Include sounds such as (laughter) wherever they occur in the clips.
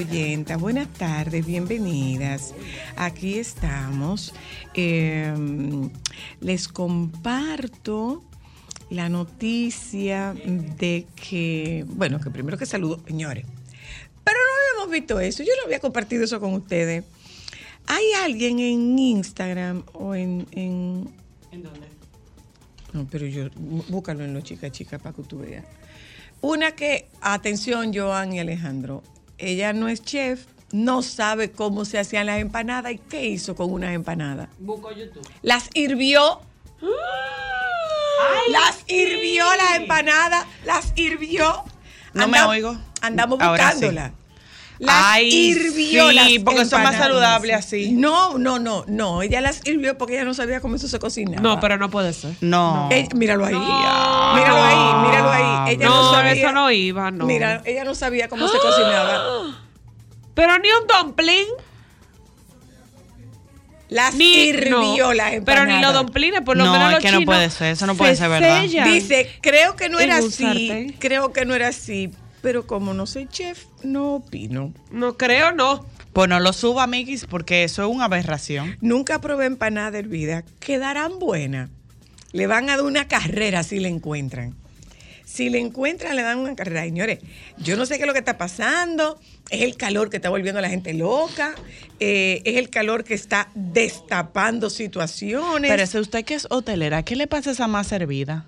Oyentas. Buenas tardes, bienvenidas. Aquí estamos. Eh, les comparto la noticia de que, bueno, que primero que saludo, señores. Pero no habíamos visto eso. Yo no había compartido eso con ustedes. Hay alguien en Instagram o en... ¿En, dónde? No, pero yo, bú- búscalo en los chicas chicas para que tú veas. Una que, atención, Joan y Alejandro, ella no es chef, no sabe cómo se hacían las empanadas y qué hizo con unas empanadas. Busco YouTube. Las hirvió. las hirvió las empanadas, las hirvió. No me oigo. Andamos Ahora sí. Las Ay, hirvió sí, las porque son más saludables así. No, no, no, no. Ella las hirvió porque ella no sabía cómo eso se cocinaba. No, pero no puede ser. No. Ella- míralo ahí. No. Míralo ahí, míralo ahí. Ella no, No, sabía. eso no iba, no. Mira, ella no sabía cómo se cocinaba. (gasps) Pero ni un dumpling. Las Ni, hirvió no, las Pero ni los dumplings, por lo No, menos es los que no chinos puede ser, eso no puede se ser verdad. Dice, creo que no era así. sartén. Creo que no era así. Pero como no soy chef, no opino. No creo, no. Pues no lo suba, amiguis, porque eso es una aberración. Nunca probé empanada hervida. Quedarán buenas. Le van a dar una carrera si le encuentran. Si le encuentran, le dan una carrera. Señores, yo no sé qué es lo que está pasando. Es el calor que está volviendo a la gente loca. eh, es el calor que está destapando situaciones. Pero ese usted que es hotelera, ¿qué le pasa a esa masa hervida?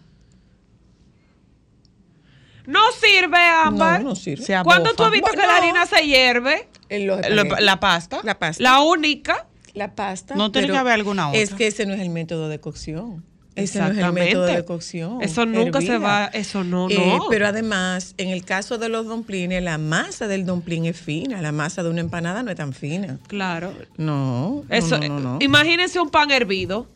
No sirve, Ámbar. No, no sirve. Se ¿Cuándo tú has visto que la harina se hierve? En los la pasta. La pasta. La única. La pasta. No tiene que haber alguna otra. Es que ese no es el método de cocción. Ese no es el método de cocción. Eso nunca se va- eso no, Eh, no. Pero además, en el caso de los dumplings, la masa del dumpling es fina. La masa de una empanada no es tan fina. Claro. No, no, Eso, no, no, no. Imagínense un pan hervido.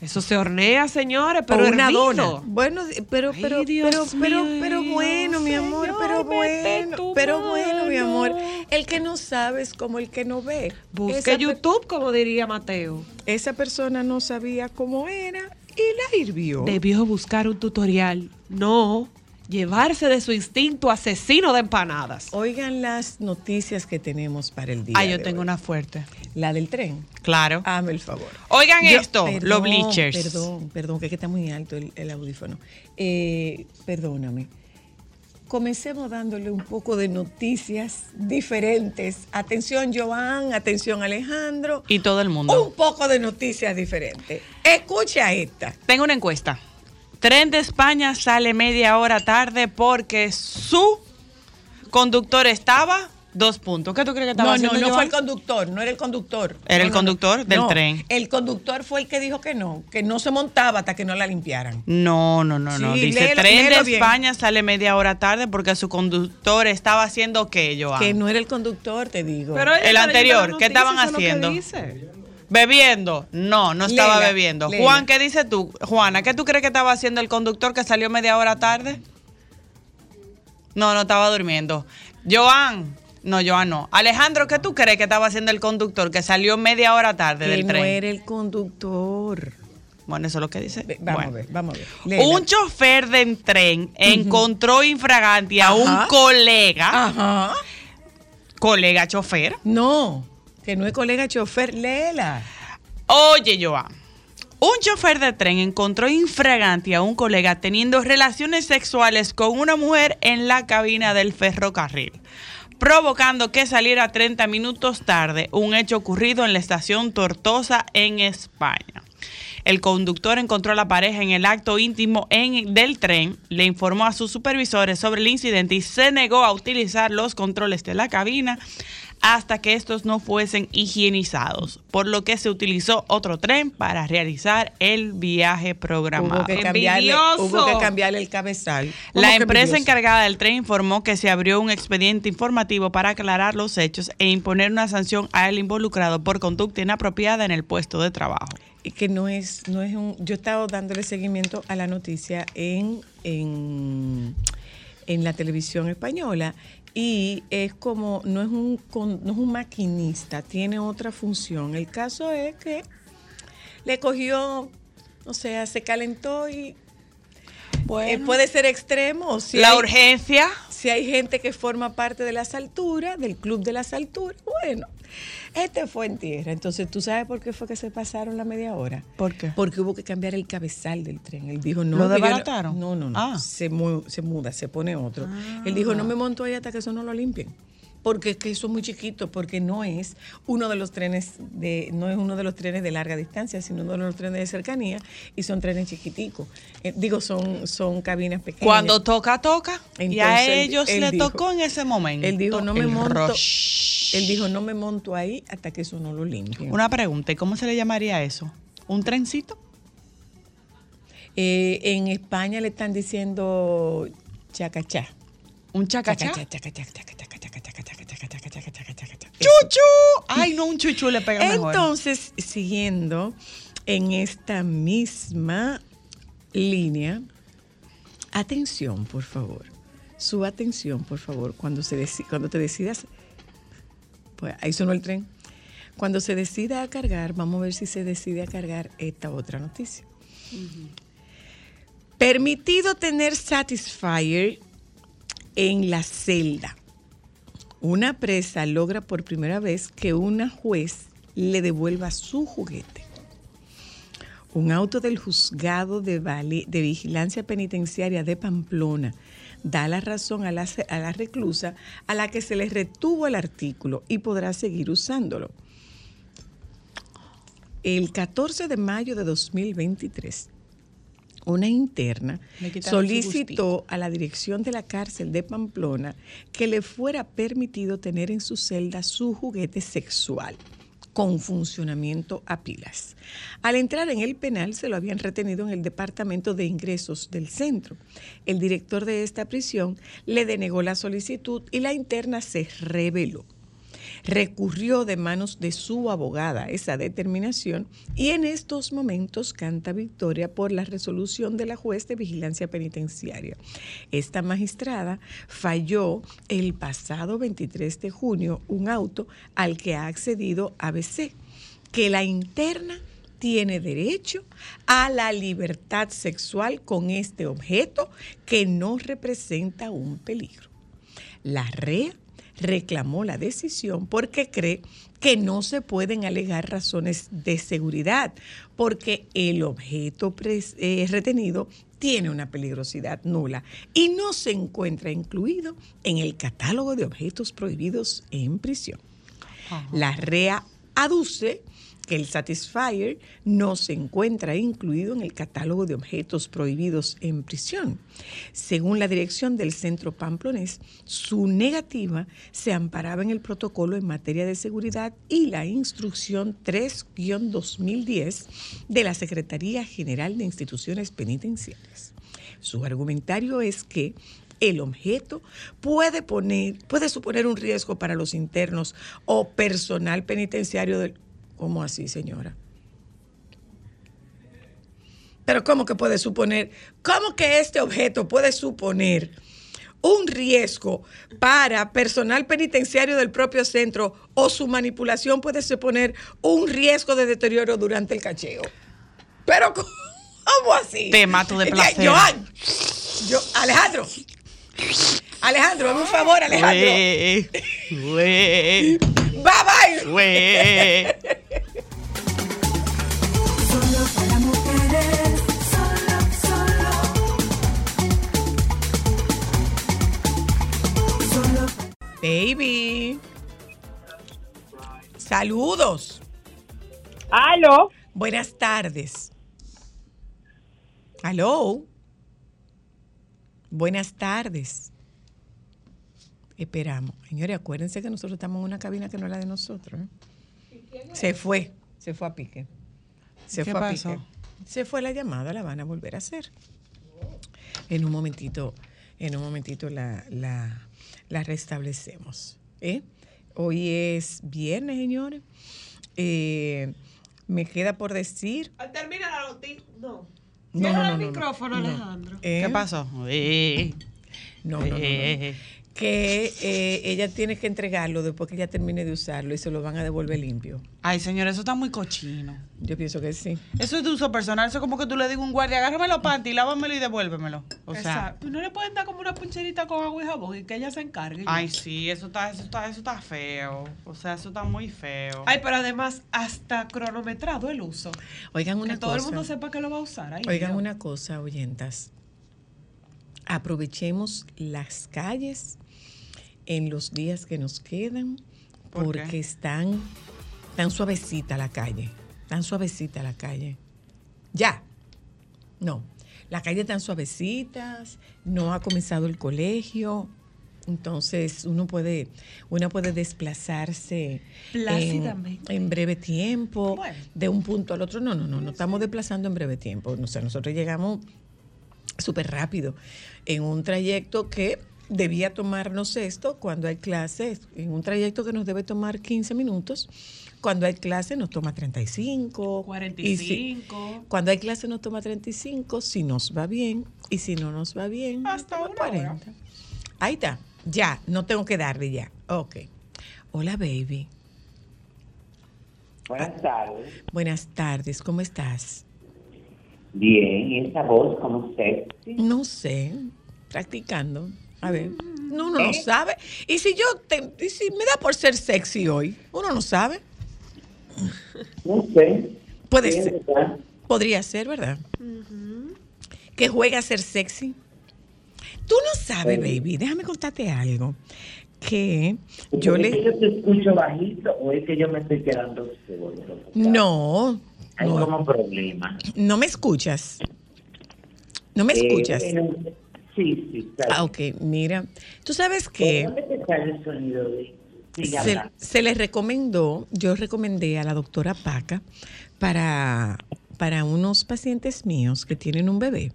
Eso se hornea, señores, pero o una hervido. dona. Bueno, pero, Ay, pero, Dios pero, pero, mío, pero bueno, mi amor, Señor, pero bueno, bueno, mi amor. El que no sabe es como el que no ve. Busque Esa per- YouTube, como diría Mateo. Esa persona no sabía cómo era y la hirvió. Debió buscar un tutorial. No, llevarse de su instinto asesino de empanadas. Oigan las noticias que tenemos para el día. Ah, yo de tengo hoy. una fuerte. La del tren. Claro. Hazme el favor. Oigan Yo- esto, perdón, los bleachers. Perdón, perdón, que que está muy alto el, el audífono. Eh, perdóname. Comencemos dándole un poco de noticias diferentes. Atención, Joan, atención, Alejandro. Y todo el mundo. Un poco de noticias diferentes. Escucha esta. Tengo una encuesta. Tren de España sale media hora tarde porque su conductor estaba dos puntos. ¿Qué tú crees que estaba No, no, haciendo no fue el conductor, no era el conductor. Era No, el no, conductor no. del No, tren. El conductor fue el que dijo que no, que no se montaba hasta que no la limpiaran. No, no, no, no. Dice, léelo- tren de bien. España sale media hora tarde porque su conductor estaba haciendo qué, Joan? Que no era el conductor, te digo. Pero El anterior, ¿qué estaban lo que haciendo? dice. ¿Bebiendo? No, no estaba bebiendo. Juan, ¿qué dices tú? Juana, ¿qué tú crees que estaba haciendo el conductor que salió media hora tarde? No, no estaba durmiendo. Joan, No, yo no. Alejandro, ¿qué tú crees que estaba haciendo el conductor que salió media hora tarde Que del no tren? era el conductor. Bueno, eso es lo que dice. Vamos Bueno. a ver, vamos a ver. Léela. Un chofer de tren encontró infragante a un colega, Ajá. colega chofer. No, que no es colega chofer, léela. Oye, Joan. Un chofer de tren encontró infragante a un colega teniendo relaciones sexuales con una mujer en la cabina del ferrocarril, provocando que saliera 30 minutos tarde, un hecho ocurrido en la estación Tortosa en España. El conductor encontró a la pareja en el acto íntimo en- del tren, le informó a sus supervisores sobre el incidente y se negó a utilizar los controles de la cabina hasta que estos no fuesen higienizados, por lo que se utilizó otro tren para realizar el viaje programado. Hubo que, cambiarle, hubo que cambiarle el cabezal. ¿Cómo La empresa envidioso? encargada del tren informó que se abrió un expediente informativo para aclarar los hechos e imponer una sanción al involucrado por conducta inapropiada en el puesto de trabajo. Y que no es, no es un. Yo he estado dándole seguimiento a la noticia en, en, en la televisión española y es como, no es, un, con- no es un maquinista, tiene otra función. El caso es que le cogió, o sea, se calentó y eh, puede ser extremo. Si la hay- urgencia, si hay gente que forma parte de las alturas, del club de las alturas, bueno, este fue en tierra. Entonces, ¿tú sabes por qué fue que se pasaron la media hora? ¿Por qué? Porque hubo que cambiar el cabezal del tren. Él dijo, no. ¿Lo desbarataron? No, no, no. Ah. Se, mu- se muda, se pone otro. Él dijo, no me monto ahí hasta que eso no lo limpien. Porque es que eso es muy chiquito, porque no es uno de los trenes de, no es uno de los trenes de larga distancia, sino uno de los trenes de cercanía, y son trenes chiquiticos. Eh, digo, son, son cabinas pequeñas. cuando toca, toca. y a Entonces, él- ellos él le dijo- tocó en ese momento. Él dijo, no me el monto. rush. Él dijo, no me monto ahí hasta que eso no lo limpie. Una pregunta, ¿y cómo se le llamaría eso? ¿Un trencito? Eh, en España le están diciendo chacachá. ¿Un chacachá? ¡Chuchu! Ay, no, un chuchu le pega mejor. Entonces, siguiendo en esta misma línea, atención, por favor. Su atención, por favor, cuando, se cuando te decidas pues ahí sonó el tren. Cuando se decida a cargar, vamos a ver si se decide a cargar esta otra noticia. Permitido tener Satisfyer en la celda. Una presa logra por primera vez que una juez le devuelva su juguete. Un auto del juzgado de, vigilancia penitenciaria de Pamplona da la razón a la, ce- a la reclusa a la que se le retuvo el artículo y podrá seguir usándolo. El 14 de mayo de 2023, una interna solicitó a la dirección de la cárcel de Pamplona que le fuera permitido tener en su celda su juguete sexual con funcionamiento a pilas. Al entrar en el penal se lo habían retenido en el departamento de ingresos del centro. El director de esta prisión le denegó la solicitud y la interna se rebeló recurrió de manos de su abogada esa determinación y en estos momentos canta victoria por la resolución de la juez de vigilancia penitenciaria. Esta magistrada falló el pasado 23 de junio un auto al que ha accedido ABC, que la interna tiene derecho a la libertad sexual con este objeto que no representa un peligro. La REA reclamó la decisión porque cree que no se pueden alegar razones de seguridad, porque el objeto eh, retenido tiene una peligrosidad nula y no se encuentra incluido en el catálogo de objetos prohibidos en prisión. La REA aduce que el Satisfyer no se encuentra incluido en el catálogo de objetos prohibidos en prisión. Según la dirección del centro pamplonés, su negativa se amparaba en el protocolo en materia de seguridad y la instrucción 3-2010 de la Secretaría General de Instituciones Penitenciarias. Su argumentario es que el objeto puede poner, puede suponer un riesgo para los internos o personal penitenciario del. ¿Cómo así, señora? Pero ¿cómo que puede suponer? ¿Cómo que este objeto puede suponer un riesgo para personal penitenciario del propio centro o su manipulación puede suponer un riesgo de deterioro durante el cacheo. Pero, (laughs) ¿cómo así? Te mato de placer. Joan, yo, Alejandro, Alejandro, hazme un favor, Alejandro. Bye bye. güey. Solo para mujeres, solo, solo. Solo Baby. Saludos. Aló, Buenas tardes. Aló. Buenas tardes. Esperamos. Señores, acuérdense que nosotros estamos en una cabina que no es la de nosotros. ¿eh? Se fue. Se fue a pique. Se ¿Qué fue a pasó? pique. Se fue la llamada, la van a volver a hacer. En un momentito, en un momentito la, la, la restablecemos. ¿eh? Hoy es viernes, señores. Eh, me queda por decir. Termina la noticia. No. No, Cierra no, no, el no, no. micrófono, No. Alejandro. ¿eh? ¿Qué pasó? Güey, No, no, no, no. Que eh, ella tiene que entregarlo después que ella termine de usarlo y se lo van a devolver limpio. Ay, señor, eso está muy cochino. Yo pienso que sí. Eso es de uso personal. Eso es como que tú le digas a un guardia, agárrame los panties, lávamelo y devuélvemelo. O sea, Exacto. No le pueden dar como una puncherita con agua y jabón y que ella se encargue. ay, sí, eso está, eso está, eso está feo. O sea, eso está muy feo. Ay, pero además, hasta cronometrado el uso. Oigan una que todo cosa. el mundo sepa que lo va a usar. Ay, Oigan Dios. una cosa, oyentas. Aprovechemos las calles en los días que nos quedan ¿Por porque están tan suavecita la calle, tan suavecita la calle. Ya. No, la calle tan suavecitas, no ha comenzado el colegio. Entonces uno puede, uno puede desplazarse en, en breve tiempo, Bueno. de un punto al otro. No, no, no, no estamos desplazando en breve tiempo. O sea, nosotros llegamos súper rápido en un trayecto que debía tomarnos esto cuando hay clases, en un trayecto que nos debe tomar 15 minutos, cuando hay clase nos toma 35, y si- 45. cuando hay clase nos toma 35, si nos va bien, y si no nos va bien, Hasta toma una hora. Ahí está, ya, no tengo que darle ya. Ok. Hola, baby. Buenas tardes. Buenas tardes, ¿cómo estás? Bien, ¿y esa voz como sexy? No sé, practicando. A ver, no, uno no ¿Eh? sabe. Y si yo, te, y si me da por ser sexy hoy, uno no sabe. No sé. Puede Sí, ser, ¿verdad? podría ser, ¿verdad? Que juega a ser sexy. Tú no sabes, Sí. baby, déjame contarte algo. Que yo ¿Es que le... yo te escucho bajito o es que yo me estoy quedando? No, Hay no, como problema. no me escuchas. No me Eh, escuchas. eh, sí, sí, claro. Ah, ok, mira. Tú sabes que... ¿Dónde te sale el sonido de...? Se, se les recomendó, yo recomendé a la doctora Paca para, para unos pacientes míos que tienen un bebé.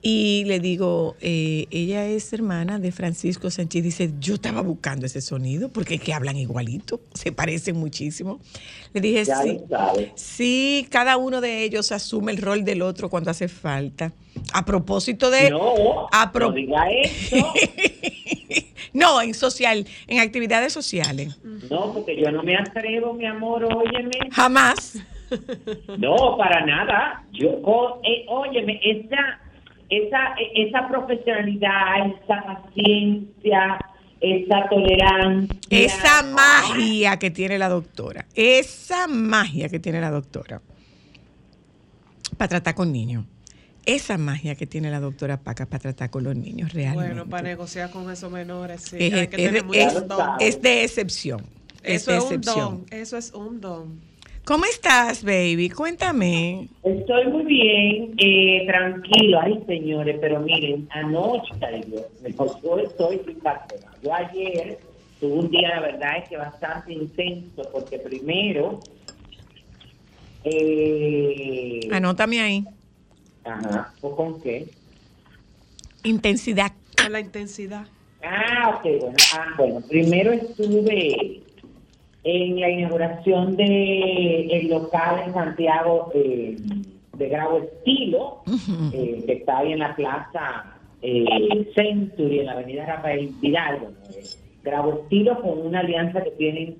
Y le digo, eh, ella es hermana de Francisco Sánchez. Dice, yo estaba buscando ese sonido porque es que hablan igualito, (laughs) se parecen muchísimo. Le dije, Ya. Sí, cada uno de ellos asume el rol del otro cuando hace falta. A propósito de... No, a pro- no diga eso. (laughs) no, en social, en actividades sociales. No, porque yo no me atrevo, mi amor, óyeme. Jamás. No, para nada. Yo, oh, eh, óyeme, esa, esa, esa profesionalidad, esa paciencia, esa tolerancia. Esa magia que tiene la doctora. Esa magia que tiene la doctora. Para tratar con niños. Esa magia que tiene la doctora Paca para tratar con los niños realmente. Bueno, para negociar con esos menores, sí. es, hay que es tener de, mucho es- don. es de excepción. Es Eso de es un excepción. don. Eso es un don. ¿Cómo estás, baby? Cuéntame. Estoy muy bien, eh, tranquilo. Ay, señores, pero miren, anoche, yo, (laughs) yo estoy impactada. Yo ayer tuve un día, la verdad, es que bastante intenso, porque primero... Eh, Anótame ahí. Ajá, ¿o con qué? Intensidad. Con la intensidad. Ah, ok, bueno. Ah, bueno, primero estuve en la inauguración de el local en Santiago eh, de Grabo Estilo, eh, que está ahí en la plaza eh, Century en la avenida Rafael Vidal. Eh, grabó estilo con una alianza que tienen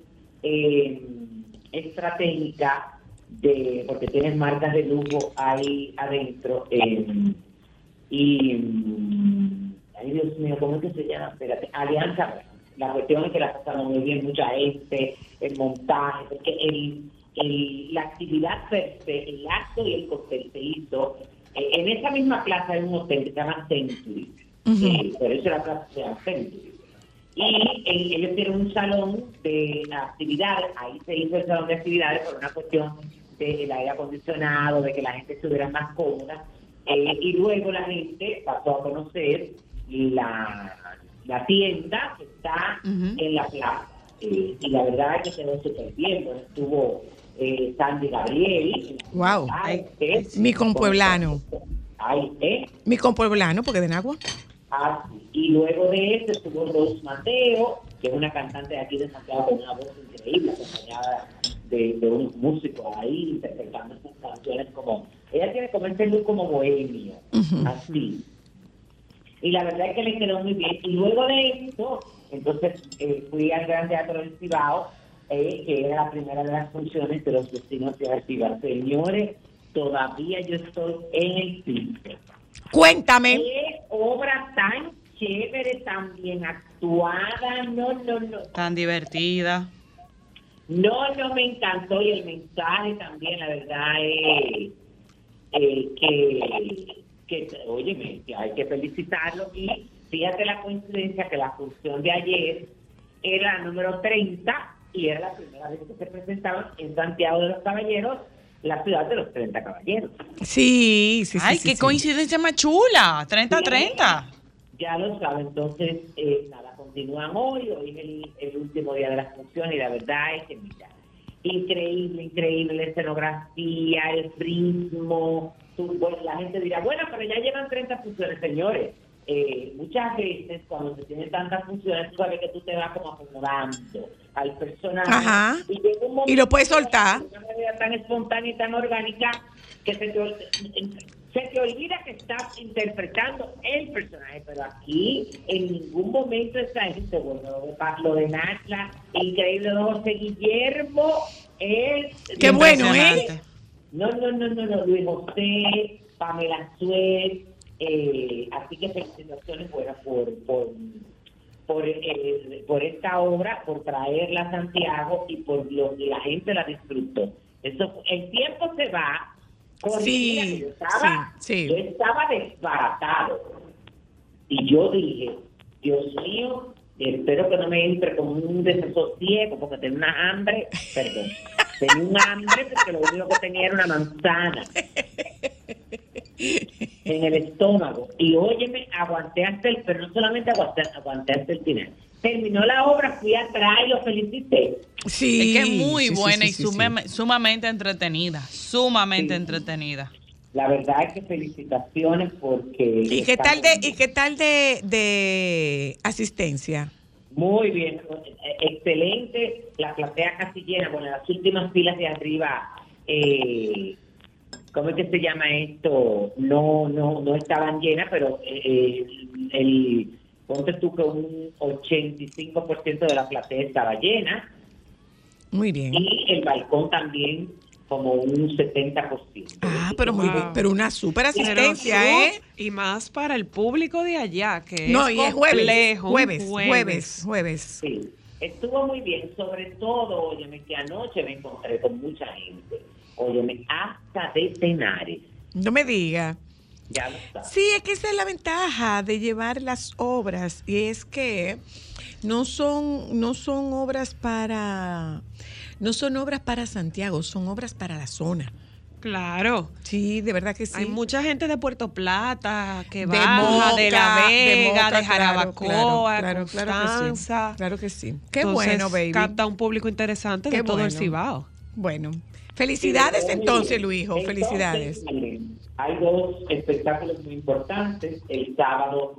estratégica de porque tienen marcas de lujo ahí adentro y ay Dios mío cómo es que se llama espérate Alianza. La cuestión es que la pasaron muy bien mucha gente el montaje porque el, el- la actividad per se, el acto y el cóctel se hizo eh, en esa misma plaza hay un hotel que se llama Century. Eh, por eso la plaza se llama Century. Y eh, ellos tienen un salón de actividades, ahí se hizo el salón de actividades por una cuestión del aire acondicionado, de que la gente estuviera más cómoda, eh, y luego la gente pasó a conocer la, la tienda que está en la plaza. Eh, y la verdad es que quedó súper bien, bueno, estuvo eh, Sandy Gabriel. Wow. Ay, eh, Mi compueblano. Ay, ¿eh? Mi compueblano, porque de Nagua. Ah, sí. Y luego de eso estuvo Rose Mateo, que es una cantante de aquí de Santiago con una voz increíble, acompañada de, de unos músicos ahí interpretando sus canciones como... Ella tiene como ese look como bohemio, así. Y la verdad es que le quedó muy bien. Y luego de esto, entonces eh, fui al Gran Teatro del Cibao, eh, que era la primera de las funciones de los vecinos de Cibao. Señores, todavía yo estoy en el piso. Cuéntame. Qué obra tan chévere, tan bien actuada. No, no, no. Tan divertida. No, no me encantó. Y el mensaje también, la verdad, es eh, que, que, óyeme, que hay que felicitarlo. Y fíjate la coincidencia que la función de ayer era la número 30 y era la primera vez que se presentaban en Santiago de los Caballeros, la ciudad de los 30 caballeros. Sí, sí, sí. Ay, sí, qué sí. coincidencia más chula. 30-30. Ya lo saben, entonces, eh, nada, continúan hoy, hoy es el, el último día de las funciones y la verdad es que, mira, increíble, increíble la escenografía, el ritmo, bueno, la gente dirá, bueno, pero ya llevan 30 funciones, señores. Eh, muchas veces cuando se tienen tantas funciones, tú sabes que tú te vas como acomodando al personaje. Ajá. Y, llega un momento Y lo puedes soltar. de una manera tan espontánea y tan orgánica que se te, se te olvida que estás interpretando el personaje, pero aquí en ningún momento está esto. Bueno, lo de, Pa- lo de Natla, increíble, de José Guillermo es... Qué bueno, ¿eh? No, no, no, no, no, Luis José, Pamela Suez, eh, así que felicitaciones buenas por, por, por, eh, por esta obra, por traerla a Santiago y por lo que la gente la disfrutó. Eso, el tiempo se va. Con, Sí, yo estaba, sí, sí. yo estaba desbaratado. Y yo dije, Dios mío, espero que no me entre como un desasosiego porque tenía una hambre, perdón, tenía un hambre porque lo único que tenía era una manzana en el estómago. Y óyeme, aguanté hasta el, pero no solamente aguanté, aguanté hasta el final. Terminó la obra, fui atrás y lo felicité. Sí. Es que es muy sí, sí, buena sí, y sumamente entretenida. Sumamente Sí. entretenida. La verdad es que felicitaciones porque... ¿Y qué tal de, y qué tal de, de asistencia? Muy bien, excelente, la platea casi llena, bueno, las últimas filas de arriba, eh, ¿cómo es que se llama esto? No, no, no estaban llenas, pero eh, el, ponte tú que un 85% de la platea estaba llena Muy bien. y el balcón también como un 70%. Ah, pero muy Wow. bien. Pero una super asistencia, ¿eh? Y más para el público de allá, que No, es y es jueves. Jueves, jueves, jueves. Sí, estuvo muy bien, sobre todo, óyeme, que anoche me encontré con mucha gente, óyeme, hasta de Tenares, No me diga. ya lo. Sí, es que esa es la ventaja de llevar las obras y es que no son no son obras para no son obras para Santiago, son obras para la zona. Claro. Sí, de verdad que sí. Hay mucha gente de Puerto Plata que De baja, de La Vega, de, Moca, claro, Jarabacoa, claro, claro, claro que sí. Constanza. Claro que sí. Qué Entonces, bueno, baby. capta un público interesante Qué de todo el. Cibao. Bueno, felicidades Sí, entonces, Luijo, felicidades. Entonces, miren, hay dos espectáculos muy importantes. El sábado,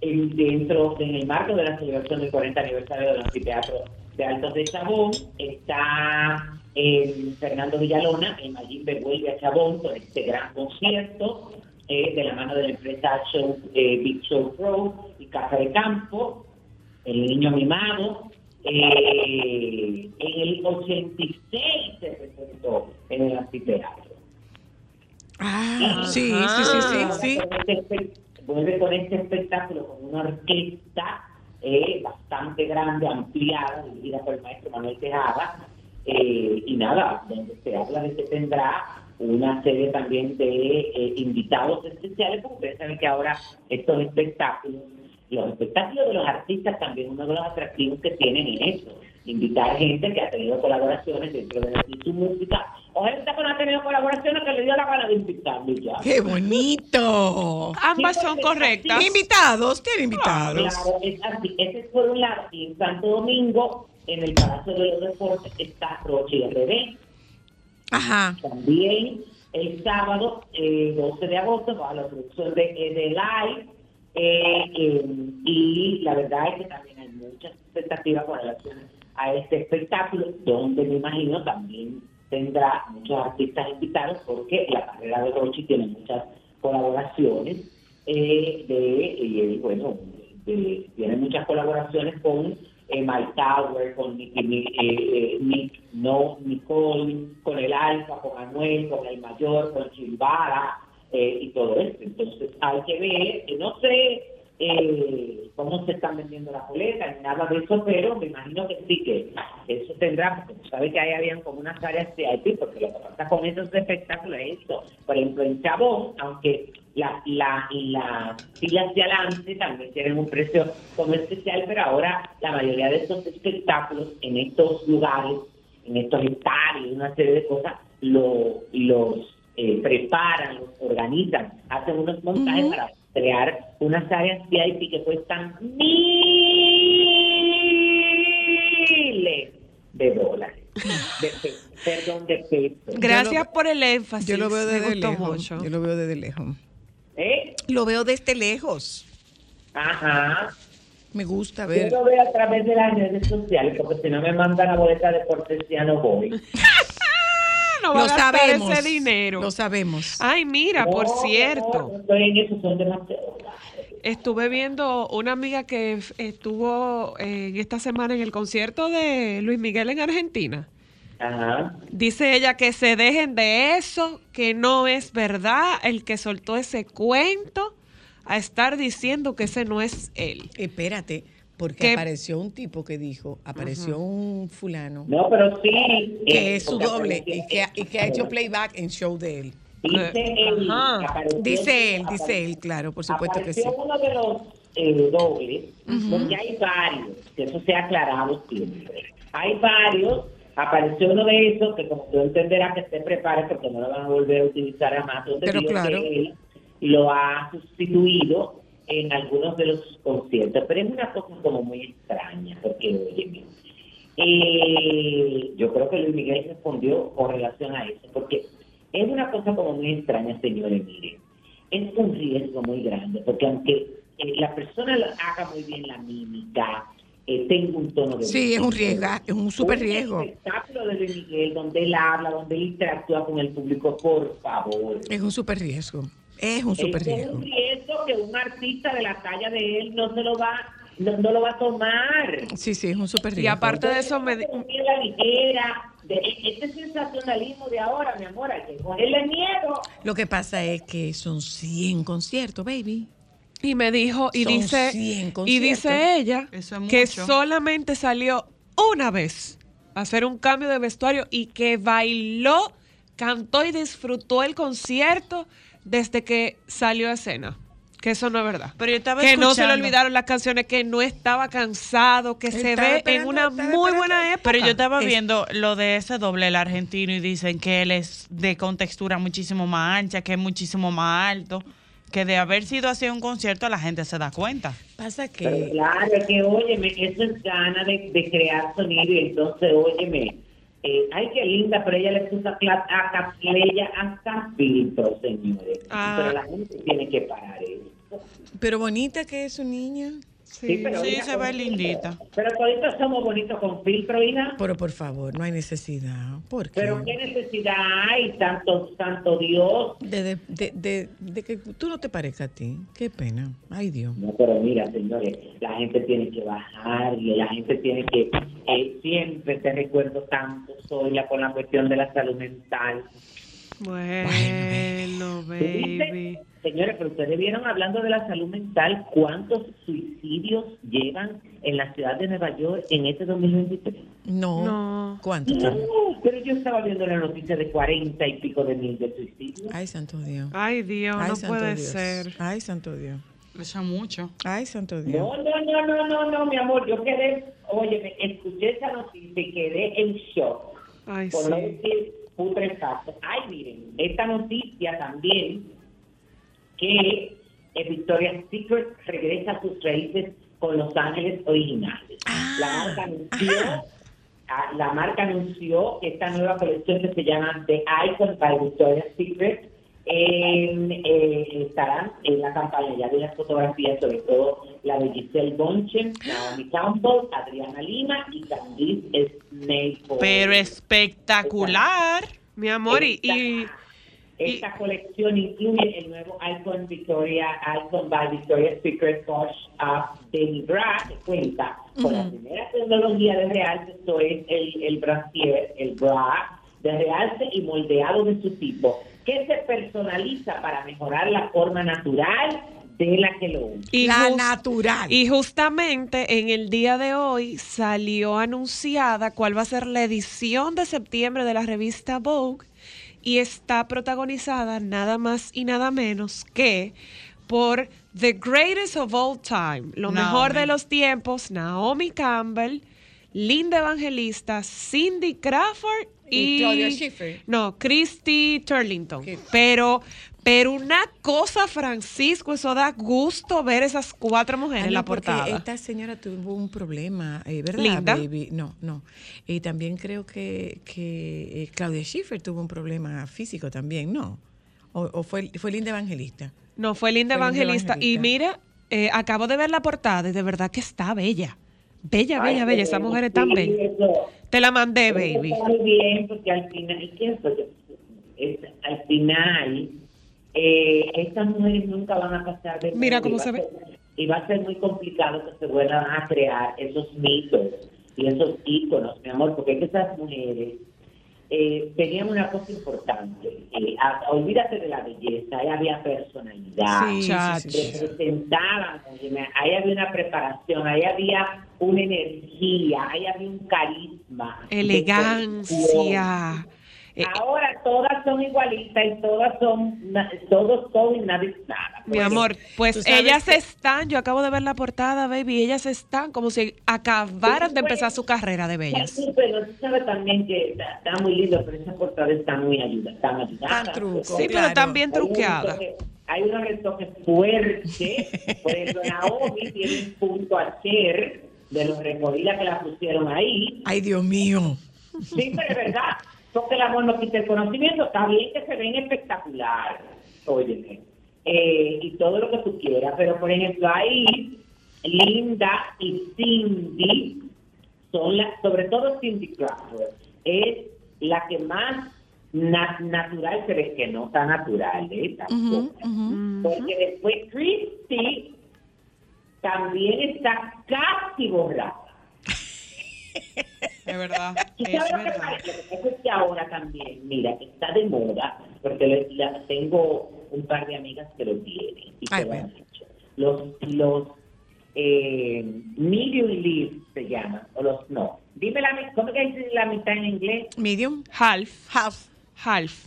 en, dentro, en el marco de la celebración del 40 aniversario del anfiteatro de Altos de Chabón, está eh, Fernando Villalona, el Mayimbe vuelve a Chabón con este gran concierto. eh, de la mano de la empresa Show, eh, Big Show Pro y Casa de Campo, El Niño Mimado. eh, en el 86 se presentó en el anfiteatro. Ah, sí, sí, sí, sí, sí. Este Vuelve con este espectáculo con una orquesta eh, bastante grande, ampliada, dirigida por el maestro Manuel Tejada. eh, y nada, donde se habla de que tendrá una serie también de eh, invitados especiales, porque ustedes saben que ahora estos espectáculos, los espectáculos de los artistas también uno de los atractivos que tienen es eso, invitar gente que ha tenido colaboraciones dentro de su música, o gente que no ha tenido colaboraciones que le dio la gana de invitarme ya. ¡Qué bonito! Ambas son correctas. Invitados, tiene invitados. Claro, es así. Ese es por un lado. Y en Santo Domingo, en el Palacio de los Deportes, está Roche RD. Ajá. También el sábado, eh, 12 de agosto, va a la producción de, de Live. eh, eh, y la verdad es que también hay muchas expectativas con relación a este espectáculo, donde me imagino también tendrá muchos artistas invitados, porque la carrera de Rochi tiene muchas colaboraciones. eh, de, eh, bueno, tiene muchas colaboraciones con eh, Mike Tower, con Nicky, Mi- eh, eh, Nick, no, Nicole, con el Alfa, con Manuel, con el Mayor, con Chilvara eh, y todo eso. Entonces hay que ver, no sé eh, cómo se están vendiendo las boletas ni nada de eso, pero me imagino que sí que eso tendrá, porque tú sabes que ahí habían como unas áreas VIP, porque lo que pasa con esos espectáculos es esto. Por ejemplo, en Chabón, aunque la, la, las filas de adelante también tienen un precio como especial, pero ahora la mayoría de estos espectáculos en estos lugares, en estos estadios, una serie de cosas, lo, los eh, preparan, los organizan, hacen unos montajes para crear unas áreas VIP que cuestan miles de dólares. De pe- perdón, de pesos. Gracias Yo lo- por el énfasis. Yo lo veo desde lejos. mucho. Yo lo veo desde lejos. ¿Eh? Lo veo desde lejos. Ajá. Me gusta Yo ver. lo veo a través de las redes sociales, porque si no me mandan la boleta de cortesía no voy. (laughs) No va Lo a gastar sabemos. ese dinero. Lo sabemos. Ay, mira, por cierto. no, no estoy en eso, son demasiado caros. Estuve viendo una amiga que estuvo eh, en esta semana en el concierto de Luis Miguel en Argentina. Ajá. Dice ella que se dejen de eso, que no es verdad el que soltó ese cuento a estar diciendo que ese no es él. Espérate, porque ¿Qué? apareció un tipo que dijo, apareció un fulano No, pero sí. que eh, es su doble y que, y que ha hecho playback en show de él. Dice él, apareció- Dice él, dice él, claro, por supuesto que sí. Apareció uno de los eh, dobles, porque hay varios, que eso se ha aclarado siempre. Hay varios, apareció uno de esos que como tú entenderás que se prepare porque no lo van a volver a utilizar jamás. Entonces, Pero claro. que él lo ha sustituido en algunos de los conciertos, pero es una cosa como muy extraña, porque oye, eh, yo creo que Luis Miguel respondió con relación a eso, porque es una cosa como muy extraña, señores, miren, es un riesgo muy grande, porque aunque eh, la persona haga muy bien la mímica, eh, tenga un tono de Sí, es un riesgo, es un súper un riesgo. espectáculo de Luis Miguel donde él habla, donde él interactúa con el público, por favor. Es un súper riesgo. Es un súper Ese Es riesgo. un riesgo que un artista de la talla de él no se lo va, no, no lo va a tomar. Sí, sí, es un súper Y riesgo. aparte de eso, me la ligera, de este sensacionalismo de ahora, mi amor, hay que cogerle miedo. Lo que pasa es que son 100 conciertos, baby. y me dijo, y Son dice, 100 y dice ella Eso es que solamente salió una vez a hacer un cambio de vestuario y que bailó, cantó y disfrutó el concierto desde que salió a escena. Que eso no es verdad. Pero yo estaba que no se le olvidaron las canciones, que no estaba cansado, que se ve en una muy buena época. Pero yo estaba Es- viendo lo de ese doble, el argentino, y dicen que él es de contextura muchísimo más ancha, que es muchísimo más alto, que de haber sido así un concierto la gente se da cuenta. Pasa Pero que claro, es que óyeme, eso es gana de, de crear sonido y entonces, óyeme, eh, ay, qué linda, pero ella le puso a, a Capleya hasta filtros, señores. Ah. Pero la gente tiene que parar eso. Pero bonita que es su niña. Sí, pero Sí, se ve lindita. Pero toditos somos bonitos con filtro, hija. Pero por favor, no hay necesidad. ¿Por qué? Pero qué necesidad hay, santo, santo Dios. De, de, de, de- de que tú no te parezcas a ti. Qué pena. Ay, Dios. No, pero mira, señores, la gente tiene que bajar y la gente tiene que, eh, siempre te recuerdo tanto, Zoila, con la cuestión de la salud mental. Bueno, baby. ¿Viste? Señores, pero ustedes vieron hablando de la salud mental, ¿cuántos suicidios llevan en la ciudad de Nueva York en este 2023? No. No. ¿Cuánto? No, pero yo estaba viendo la noticia de 40 y pico de mil de suicidios. Ay, santo Dios. Ay, Dios, Ay, no santo puede Dios. ser. Ay, santo Dios. Es mucho. Ay, santo Dios. No, no, no, no, no, no, mi amor, yo quedé, oye, me escuché esa noticia y quedé en shock. Ay, por no sí. decir putrefacto. Ay, miren, esta noticia también que eh, Victoria's Secret regresa a sus raíces con Los Ángeles originales. la marca anunció, ah, la marca anunció esta nueva colección que se llama The Icon by Victoria's Secret en, eh, estarán en la campaña. Ya vi las fotografías, sobre todo la de Giselle Bonchen, Naomi Campbell, Adriana Lima y Candice Snape. Pero espectacular. Mi amor, y, y- Esta colección incluye el nuevo Icon Victoria, Icon by Victoria's Secret Posh Up Daily Bra, que cuenta con la primera tecnología de realce, esto es el, el brasier, el bra, de realce y moldeado de su tipo, que se personaliza para mejorar la forma natural de la que lo usa. y la natural. Y justamente en el día de hoy salió anunciada cuál va a ser la edición de septiembre de la revista Vogue y está protagonizada nada más y nada menos que por The Greatest of All Time, lo Naomi. mejor de los tiempos, Naomi Campbell, Linda Evangelista, Cindy Crawford y, Y Claudia Schiffer. No, Christy Turlington. Pero, pero una cosa, Francisco, eso da gusto ver esas cuatro mujeres Ah, en la portada. Esta señora tuvo un problema, eh, ¿verdad, Linda. baby? No, no. Y también creo que, que eh, Claudia Schiffer tuvo un problema físico también, ¿no? O, o fue, fue Linda Evangelista. No, fue Linda Fue Linda Evangelista. Y Evangelista. mira, eh, acabo de ver la portada y de verdad que está bella. Bella, bella, Ay, bella. Esa mujer es tan bella. eso- Te la mandé, baby. Está muy bien, porque al final, ¿y qué es es- al final, eh, estas mujeres nunca van a pasar de Mira cómo se ve. ser- Y va a ser muy complicado que se vuelvan a crear esos mitos y esos íconos, mi amor, porque es que esas mujeres eh, tenían una cosa importante. Eh, a- olvídate de la belleza, ahí había personalidad Sí, Chacho. sí, sí, sí. representaban, ahí había una preparación, ahí había una energía, ahí había un carisma. Elegancia. Eh, Ahora todas son igualitas y todas son, todos son y nadie nada. Mi amor, pues ellas que- están, yo acabo de ver la portada, baby, ellas están como si acabaran de empezar su carrera de bellas. Sí, pero tú sabes también que está, está muy lindo, pero esa portada está muy ayuda, están ayudadas. Tan truco. Sí, pero claro. también Hay unos truqueada. retoques- Hay unos retoques fuertes. Por ejemplo, Naomi tiene un punto a Cher de los recogidas que la pusieron ahí. Ay, Dios mío. Sí, pero es verdad. Porque el amor no quita el conocimiento. Está bien que se ven espectacular. Óyeme. Eh, y todo lo que tú quieras. Pero, por ejemplo, ahí Linda y Cindy son las, sobre todo Cindy Crawford, es la que más na- natural se ve, que no está natural, ¿eh? Tampoco. Porque después Christy también está casi borrada. (laughs) Es verdad. ¿Y Es sabes lo que verdad. que es que ahora también, mira, está de moda, porque le- la- tengo un par de amigas que lo tienen y Ay, que lo han hecho. Los, los eh, medium leaves se llaman, o los no. Dime la, ¿cómo que dice la mitad en inglés? Medium. Half, Half. half,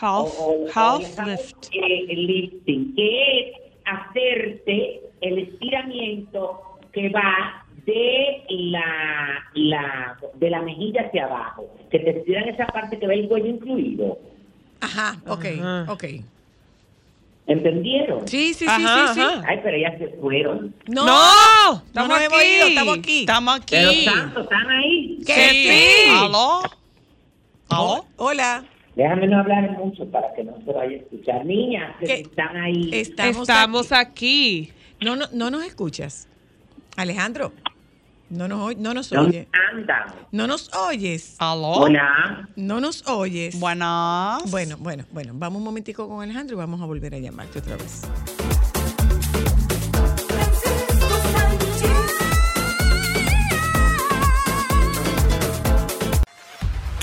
half, O- o- o half el lift. eh, el lifting, que es hacerte el estiramiento que va de la, la de la mejilla hacia abajo, que te estiran esa parte que ve el cuello incluido. Ajá, ok, Ajá. ok. ¿Entendieron? Sí, sí, sí, Ajá, sí. Ay, pero ellas se fueron. No, ¡No! Estamos aquí. ido, estamos aquí. Estamos aquí. Pero tanto, están ahí. ¿Qué? Sí. Sí. ¿Aló? ¿Aló? Hola. Déjame no hablar mucho para que no se vaya a escuchar. Niñas que están ahí. Estamos, Estamos aquí. aquí. No, no, no nos escuchas. Alejandro, no nos, oy- no nos ¿Dónde oye. andan? No nos oyes. ¿Aló? Hola. No nos oyes. Buenas. Bueno, bueno, bueno. Vamos un momentico con Alejandro y vamos a volver a llamarte otra vez.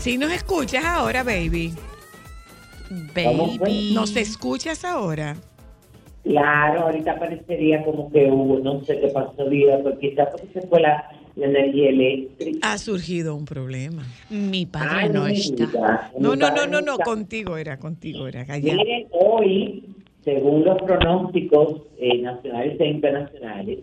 Si nos escuchas ahora, baby. Baby. Nos escuchas ahora. Claro, ahorita parecería como que hubo, no sé qué pasó, vida, porque quizás porque se fue la, la energía eléctrica. Ha surgido un problema. Mi padre Ay, no está. No, no, no, no, no, está. contigo era, contigo era. Calla. Miren, hoy, según los pronósticos eh, nacionales e internacionales,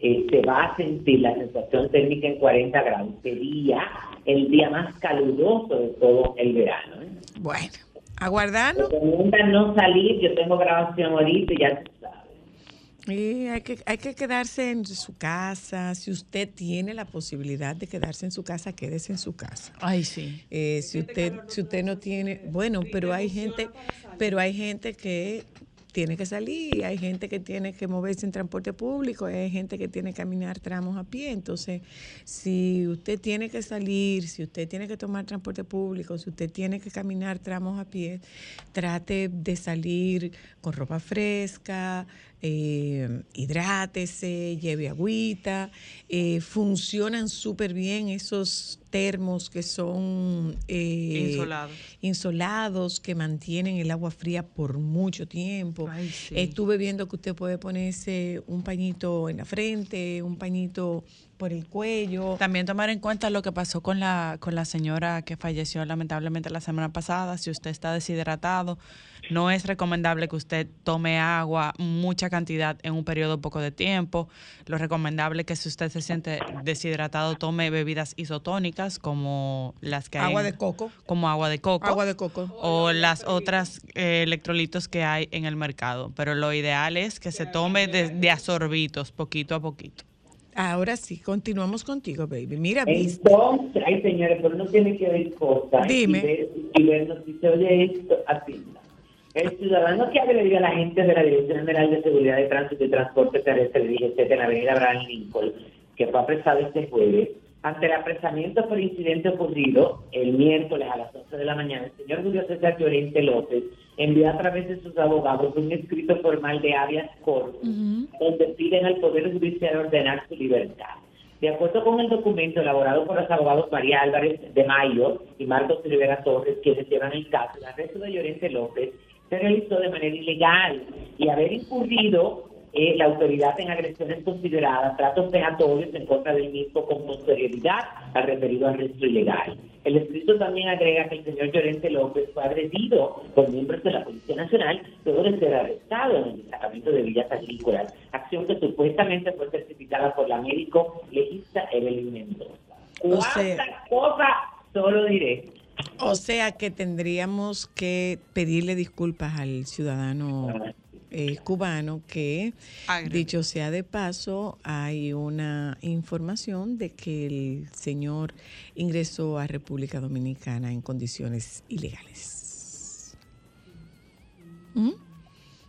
eh, se va a sentir la sensación térmica en 40 grados. Sería el día más caluroso de todo el verano. ¿eh? Bueno, aguardando. Recomiendan no salir, yo tengo grabación ahorita y ya se sabe. Y hay que, hay que quedarse en su casa. Si usted tiene la posibilidad de quedarse en su casa, quédese en su casa. Ay, sí. Eh, si usted si usted no tiene, bueno, pero hay gente, pero hay gente que tiene que salir, hay gente que tiene que moverse en transporte público, hay gente que tiene que caminar tramos a pie. Entonces, si usted tiene que salir, si usted tiene que tomar transporte público, si usted tiene que caminar tramos a pie, trate de salir con ropa fresca, eh, hidrátese, lleve agüita. eh, funcionan súper bien esos termos que son eh, Insolados. insolados, que mantienen el agua fría por mucho tiempo. Ay, sí. Estuve viendo que usted puede ponerse un pañito en la frente, un pañito por el cuello. También tomar en cuenta lo que pasó con la, con la señora que falleció lamentablemente la semana pasada. Si usted está deshidratado, no es recomendable que usted tome agua, mucha cantidad en un periodo poco de tiempo. Lo recomendable es que si usted se siente deshidratado, tome bebidas isotónicas como las que hay. Agua de coco. Como agua de coco. Agua de coco. o las otras eh, electrolitos que hay en el mercado. Pero lo ideal es que se tome de, de a sorbitos, poquito a poquito. Ahora sí, continuamos contigo, baby. Mira. Entonces, ay señores, pero uno tiene que ver cosas Dime. y ver, y si se oye esto así. El ciudadano que agredió a la gente de la Dirección General de Seguridad de Tránsito y Transporte Terrestre, DGT, en la avenida Abraham Lincoln, que fue apresado este jueves, ante el apresamiento por incidente ocurrido el miércoles a las 11 de la mañana, el señor Julio César Llorente López envió a través de sus abogados un escrito formal de habeas corpus, donde piden al Poder Judicial ordenar su libertad. De acuerdo con el documento elaborado por los abogados María Álvarez de Mayo y Marcos Rivera Torres, quienes llevan el caso, el arresto de Llorente López se realizó de manera ilegal y haber incurrido eh, la autoridad en agresiones consideradas tratos vejatorios en contra del mismo con posterioridad al referido arresto ilegal. El escrito también agrega que el señor Llorente López fue agredido por miembros de la Policía Nacional luego de ser arrestado en el destacamento de Villas Agrícolas, acción que supuestamente fue certificada por la médico legista Evelyn Mendoza. O sea- ¿Cuántas cosas? Solo diré. O sea que tendríamos que pedirle disculpas al ciudadano eh, cubano que, dicho sea de paso, hay una información de que el señor ingresó a República Dominicana en condiciones ilegales. ¿Mm?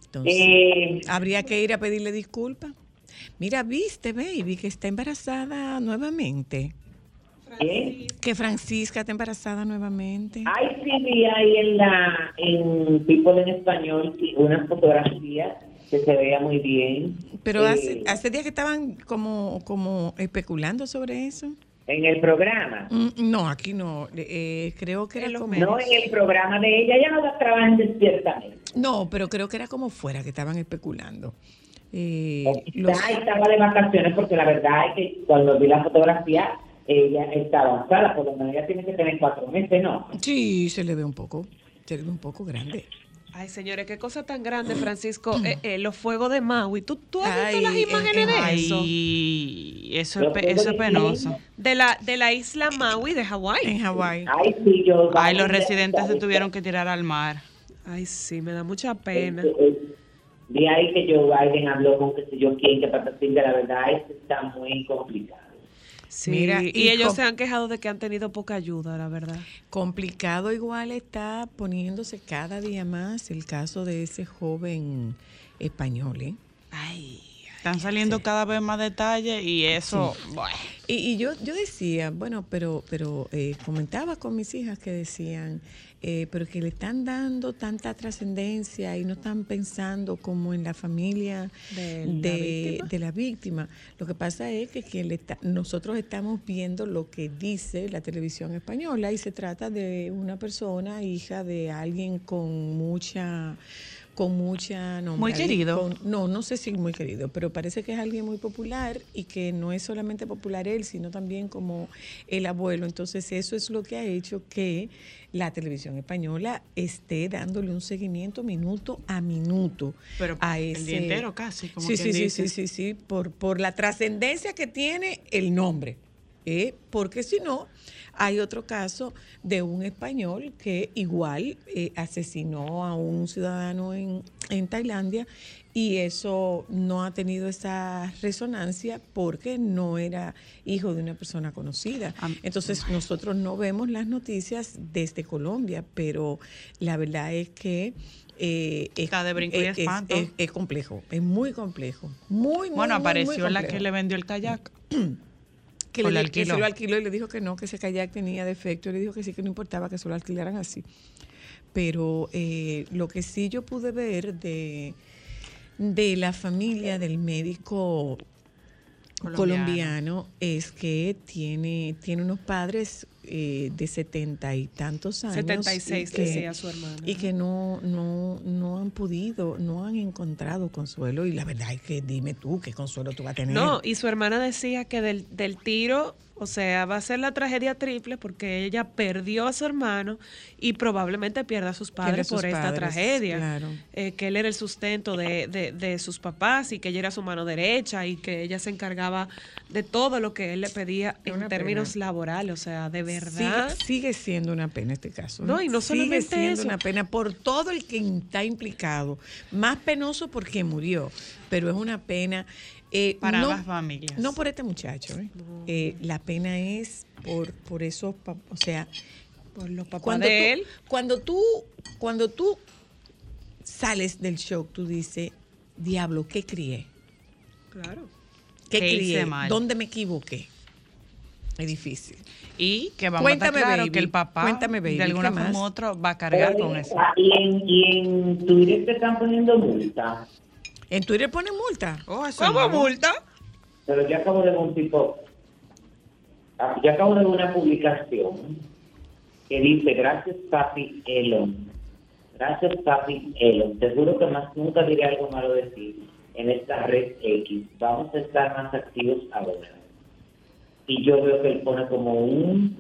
Entonces, Eh, habría que ir a pedirle disculpas. Mira, viste, baby, que está embarazada nuevamente. Que Francisca está embarazada nuevamente. Ay, sí, vi ahí en la, en People en Español, una fotografía que se veía muy bien. Pero Eh, hace, hace días que estaban como, como especulando sobre eso. En el programa. Mm, No, aquí no. Eh, creo que era En los como... No, en el programa de ella, ya no la trabajan despiertamente. No, pero creo que era como fuera que estaban especulando. Eh, los- estaba de vacaciones porque la verdad es que cuando vi la fotografía, ella está avanzada, por lo menos ella tiene que tener cuatro meses, ¿no? Sí, se le ve un poco, se le ve un poco grande. Ay, señores, qué cosa tan grande, Francisco. Eh, eh, los fuegos de Maui. ¿Tú, tú has visto Ay, las imágenes en- en- de eso? Ay, eso es, pe- eso es penoso. De la, de la isla Maui de Hawái. En Hawái. Ay, sí, yo... Ay, los residentes se tuvieron que tirar al mar. Ay, sí, me da mucha pena. Eh, eh, Vi ahí que Joe Biden habló con que sé yo quién, que para decir de la verdad, esto está muy complicado. Sí, Mira, y, y ellos se han quejado de que han tenido poca ayuda, la verdad. Complicado igual está poniéndose cada día más el caso de ese joven español, ¿eh? Ay, están saliendo cada vez más detalles y eso, bueno. Y, y yo, yo decía, bueno, pero, pero eh, comentaba con mis hijas que decían, eh, pero que le están dando tanta trascendencia y no están pensando como en la familia De de, la víctima. de la víctima. Lo que pasa es que quien le está- nosotros estamos viendo lo que dice la televisión española y se trata de una persona, hija de alguien con mucha con mucha nombre, Muy querido. con- no, no sé si muy querido, pero parece que es alguien muy popular y que no es solamente popular él, sino también como el abuelo. Entonces eso es lo que ha hecho que la televisión española esté dándole un seguimiento minuto a minuto Pero a el ese día entero casi, como sí, sí, sí, sí, sí, sí, por, por la trascendencia que tiene el nombre. ¿eh? Porque si no, hay otro caso de un español que igual eh, asesinó a un ciudadano en, en Tailandia y eso no ha tenido esa resonancia porque no era hijo de una persona conocida. Entonces nosotros no vemos las noticias desde Colombia, pero la verdad es que... eh, es- Está de brinco y es- es- espanto. es- es complejo, es muy complejo. Muy, muy, Bueno, muy, apareció la que le vendió el kayak. (clears throat) que, le, que se lo alquiló y le dijo que no, que ese kayak tenía defecto. Y le dijo que sí, que no importaba que se lo alquilaran así. Pero eh, lo que sí yo pude ver de, de la familia del médico Colombiano. colombiano, es que tiene, tiene unos padres eh, de setenta y tantos años. 76 y que- decía su hermana. Y que no, no, no han podido, no han encontrado consuelo. Y la verdad es que dime tú, ¿qué consuelo tú vas a tener? No, y su hermana decía que del, del tiro, o sea, va a ser la tragedia triple porque ella perdió a su hermano y probablemente pierda a sus padres sus por esta padres, tragedia. claro. Eh, que él era el sustento de, de- de sus papás y que ella era su mano derecha y que ella se encargaba de todo lo que él le pedía en una términos pena. laborales. O sea, de verdad. Sigue, sigue siendo una pena este caso. No, y no sigue solamente siendo eso. una pena por todo el que está implicado. Más penoso porque murió, pero es una pena. Eh, Para no, ambas familias. No por este muchacho. ¿eh? Eh, la pena es por, por esos, o sea, por los papás cuando de tú, él. cuando tú, cuando tú sales del show, tú dices, diablo, ¿qué crié? Claro. ¿Qué ¿Qué crié? mal? ¿Dónde me equivoqué? Es difícil. Y que vamos Cuéntame, a estar claro baby. que el papá Cuéntame, baby, de alguna ¿qué forma u otra va a cargar con eso. Y en, y en Twitter te están poniendo multa. En Twitter pone multa. Oh, eso ¿Cómo no. multa? Pero yo acabo de ver un tipo, ah, yo acabo de ver una publicación que dice, gracias papi Elon, gracias papi Elon, te juro que más nunca diré algo malo de ti en esta red X, vamos a estar más activos ahora. Y yo veo que él pone como un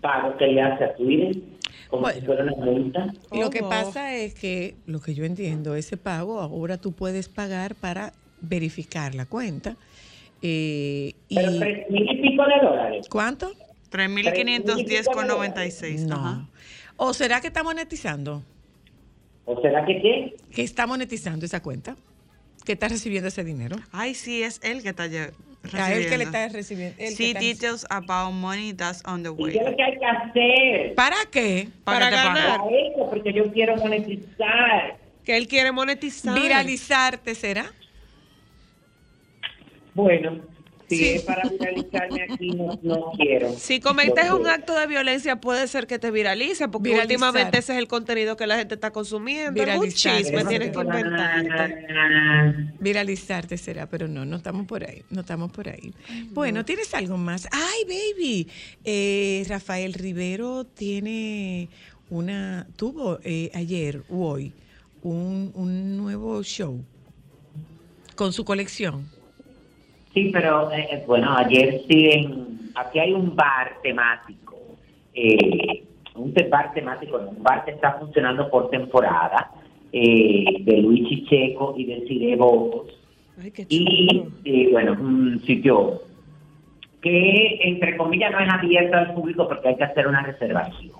pago que le hace a Twitter, como si fuera una multa. Lo que pasa es que, lo que yo entiendo, ese pago ahora tú puedes pagar para verificar la cuenta. Eh, y Pero tres mil y pico de dólares. ¿Cuánto? 3.510,96. No. Ajá. ¿O será que está monetizando? ¿O será que qué? ¿Que está monetizando esa cuenta? ¿Que está recibiendo ese dinero? Ay, sí, es él que está A él que le recibiendo. está See está- details about money that's on the ¿Y way. qué es lo que hay que hacer? ¿Para qué? Para, ganar. Para eso, porque yo quiero monetizar. Que él quiere monetizar. Viralizarte, ¿será? Bueno, Si Sí. es para viralizarme aquí, no, no quiero. Si cometes No un quiero. acto de violencia, puede ser que te viralice, porque Viralizar. últimamente ese es el contenido que la gente está consumiendo. Es un chisme, tienes es que inventarte. Viralizarte será, pero no, no estamos por ahí, no estamos por ahí. Bueno, ¿tienes algo más? Ay, baby, eh, Rafael Rivero tiene una, tuvo eh, ayer u hoy un, un nuevo show con su colección. Sí, pero eh, bueno, ayer sí, en, aquí hay un bar temático, eh, un bar temático, un bar que está funcionando por temporada, eh, de Luis Chicheco y de Cire. Ay, qué Y eh, bueno, un sitio que entre comillas no es abierto al público porque hay que hacer una reservación.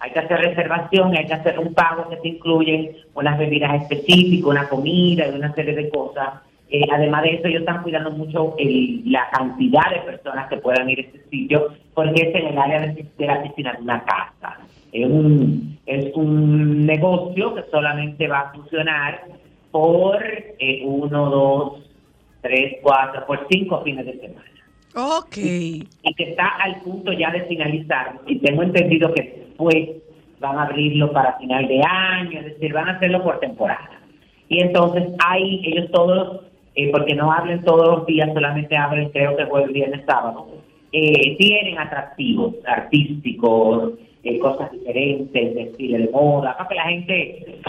Hay que hacer reservación, hay que hacer un pago que te incluyen unas bebidas específicas, una comida y una serie de cosas. Eh, además de eso, ellos están cuidando mucho el- la cantidad de personas que puedan ir a este sitio porque es en el área de, de la piscina de una casa. Es un, es un negocio que solamente va a funcionar por eh, uno, dos, tres, cuatro, por cinco fines de semana. Ok. Y que está al punto ya de finalizar. Y tengo entendido que después van a abrirlo para final de año, es decir, van a hacerlo por temporada. Y entonces hay ellos todos, eh, porque no hablen todos los días, solamente abren creo que jueves, viernes, sábado, eh, tienen atractivos artísticos, eh, cosas diferentes, desfile de moda, para que la gente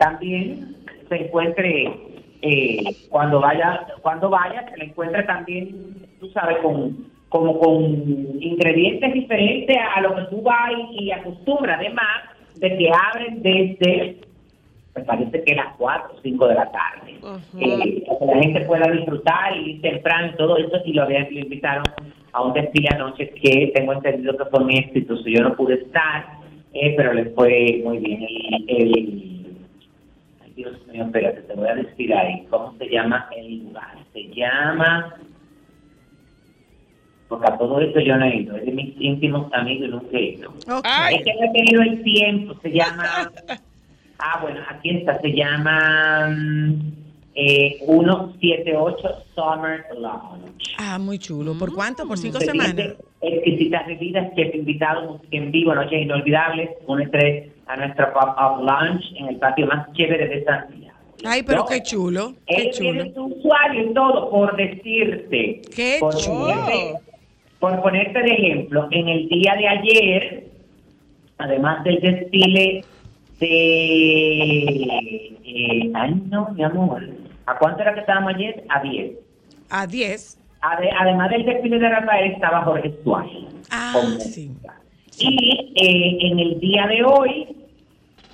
también se encuentre cuando vaya cuando vaya se le encuentre también tú sabes con como con ingredientes diferentes a lo que tú vas y acostumbras. Además de que abren desde me parece que las 4 o 5 de la tarde eh, para que la gente pueda disfrutar y temprano y todo eso y lo, habían- lo invitaron a un desfile anoche que tengo entendido que fue muy exitoso yo no pude estar eh, pero les fue muy bien el, el- Ay, Dios mío, espérate, te voy a decir ahí cómo se llama el lugar. Se llama. Porque a todo esto yo no he ido, es de mis íntimos amigos y nunca he ido. Ok. Ay. Es que no he tenido el tiempo, se llama. (laughs) ah, bueno, aquí está, se llama. mm, eh, 178 Summer Lounge. Ah, muy chulo. ¿Por cuánto? ¿Por cinco Se semanas? Exquisitas bebidas, chef invitado, música en vivo, noches inolvidables. Únete a nuestra pop-up lunch en el patio más chévere de Santiago. Ay, pero No, qué chulo. Qué Ellos chulo. su usuario y todo por decirte. Qué por chulo. ponerte- por ponerte de ejemplo, en el día de ayer, además del desfile de... eh, ay, no, mi amor. ¿A cuánto era que estábamos ayer? A 10. A 10. Ade- además del desfile de Rafael estaba Jorge Suárez. Ah, con sí. Y eh, en el día de hoy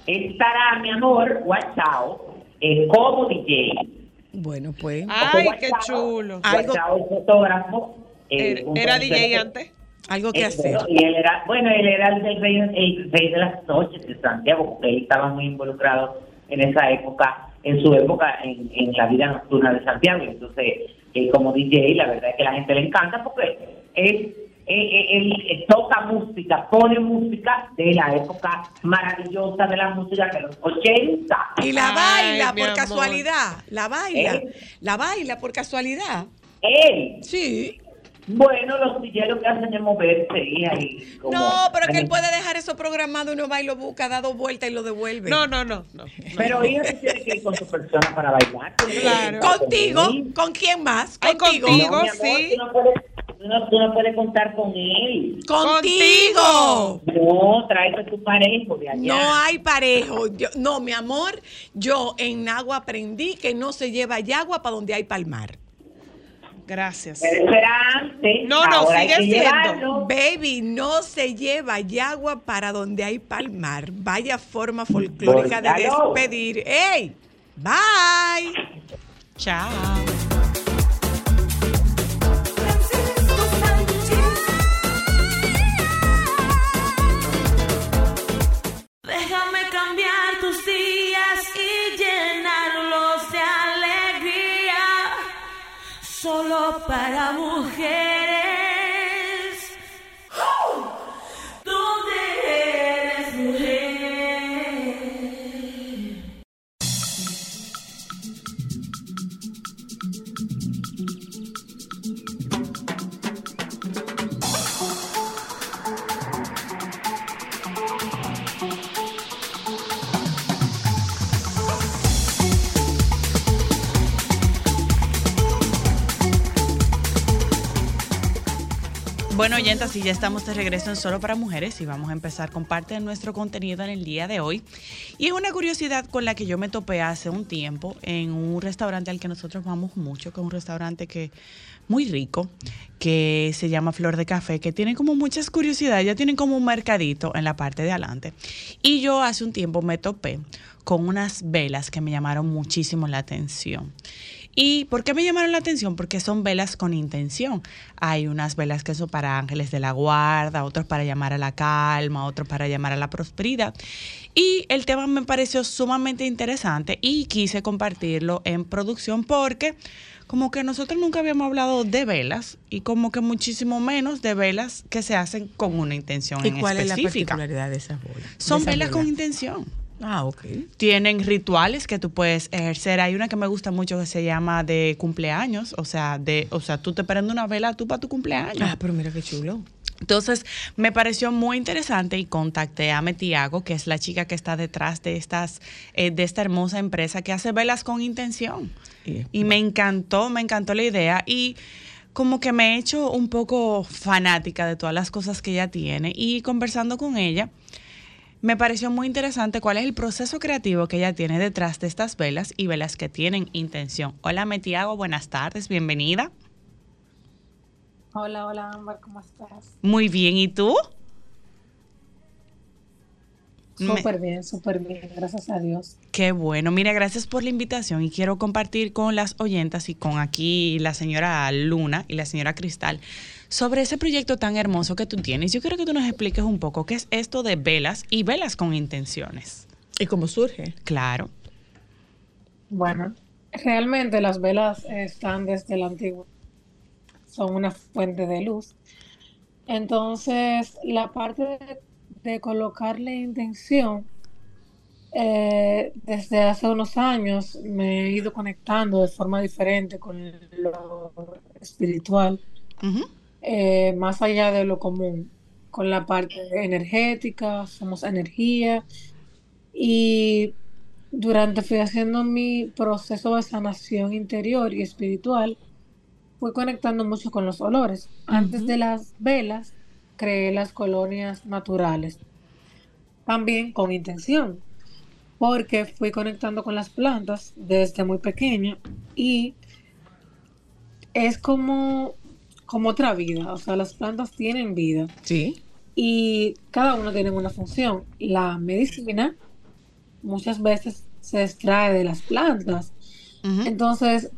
estará mi amor Guachao eh, como DJ. Bueno, pues. Ay, qué chulo. Algo- Guachao es fotógrafo. eh, Era, un era concepto- DJ antes. Algo que eh, hacer. bueno, Y él era, bueno, él era el, del rey, el rey de las noches de Santiago, porque él estaba muy involucrado en esa época, en su época, en, en la vida nocturna de Santiago. Entonces, eh, como DJ, la verdad es que a la gente le encanta porque él, él, toca música, pone música de la época maravillosa de la música de los 80. Y la baila por casualidad. La baila. ¿Eh? La baila por casualidad. Él, Sí. Bueno, los lo que hacen es moverse y ahí. como- No, pero que él puede dejar eso programado, uno va y lo busca, da dos vueltas y lo devuelve. No, no, no, no. Pero ella tiene que ir con su persona para bailar. Claro. Contigo. ¿con quién más? Ay, Contigo. contigo. No, sí. Tú no, puedes, tú, no, tú no puedes contar con él. Contigo. No, tráete tu parejo de allá. No hay parejo. Yo- no, mi amor, yo en agua aprendí que no se lleva yagua para donde hay palmar. Gracias. Pero eso era antes. No, no, sigue siendo. Baby, no se lleva yagua para donde hay palmar. Vaya forma folclórica de despedir. ¡Ey! Bye. Chao. Para mujeres. Oyentas, y ya estamos de regreso en Solo para Mujeres y vamos a empezar con parte de nuestro contenido en el día de hoy. Y es una curiosidad con la que yo me topé hace un tiempo en un restaurante al que nosotros vamos mucho, que es un restaurante que muy rico, que se llama Flor de Café, que tiene como muchas curiosidades, ya tienen como un mercadito en la parte de adelante. Y yo hace un tiempo me topé con unas velas que me llamaron muchísimo la atención. ¿Y por qué me llamaron la atención? Porque son velas con intención. Hay unas velas que son para ángeles de la guarda, otros para llamar a la calma, otros para llamar a la prosperidad. Y el tema me pareció sumamente interesante y quise compartirlo en producción porque como que nosotros nunca habíamos hablado de velas y como que muchísimo menos de velas que se hacen con una intención ¿Y en cuál es la particularidad de esas bolas? Son de esas velas con intención Ah, ok. tienen rituales que tú puedes ejercer. Hay una que me gusta mucho que se llama de cumpleaños, o sea, de, o sea, tú te prendes una vela tú para tu cumpleaños. Ah, pero mira qué chulo. Entonces, me pareció muy interesante y contacté a Metiago, que es la chica que está detrás de estas, eh, de esta hermosa empresa que hace velas con intención. Y- Y me encantó, me encantó la idea y como que me he hecho un poco fanática de todas las cosas que ella tiene y conversando con ella, me pareció muy interesante cuál es el proceso creativo que ella tiene detrás de estas velas y velas que tienen intención. Hola Metiago, buenas tardes, bienvenida. Hola, hola Ámbar, ¿cómo estás? Muy bien, ¿y tú? Súper bien, súper bien, gracias a Dios. Qué bueno. Mira, gracias por la invitación y quiero compartir con las oyentas y con aquí la señora Luna y la señora Cristal sobre ese proyecto tan hermoso que tú tienes. Yo quiero que tú nos expliques un poco qué es esto de velas y velas con intenciones. ¿Y cómo surge? Claro. Bueno, realmente las velas están desde el antiguo, son una fuente de luz. Entonces, la parte de, de colocarle intención, eh, desde hace unos años me he ido conectando de forma diferente con lo espiritual. Eh, más allá de lo común, con la parte energética, somos energía. Y durante fui haciendo mi proceso de sanación interior y espiritual, fui conectando mucho con los olores. Antes de las velas, creé las colonias naturales, también con intención, porque fui conectando con las plantas desde muy pequeña y es como, como otra vida, o sea, las plantas tienen vida Sí. y cada uno tiene una función. La medicina muchas veces se extrae de las plantas. Entonces,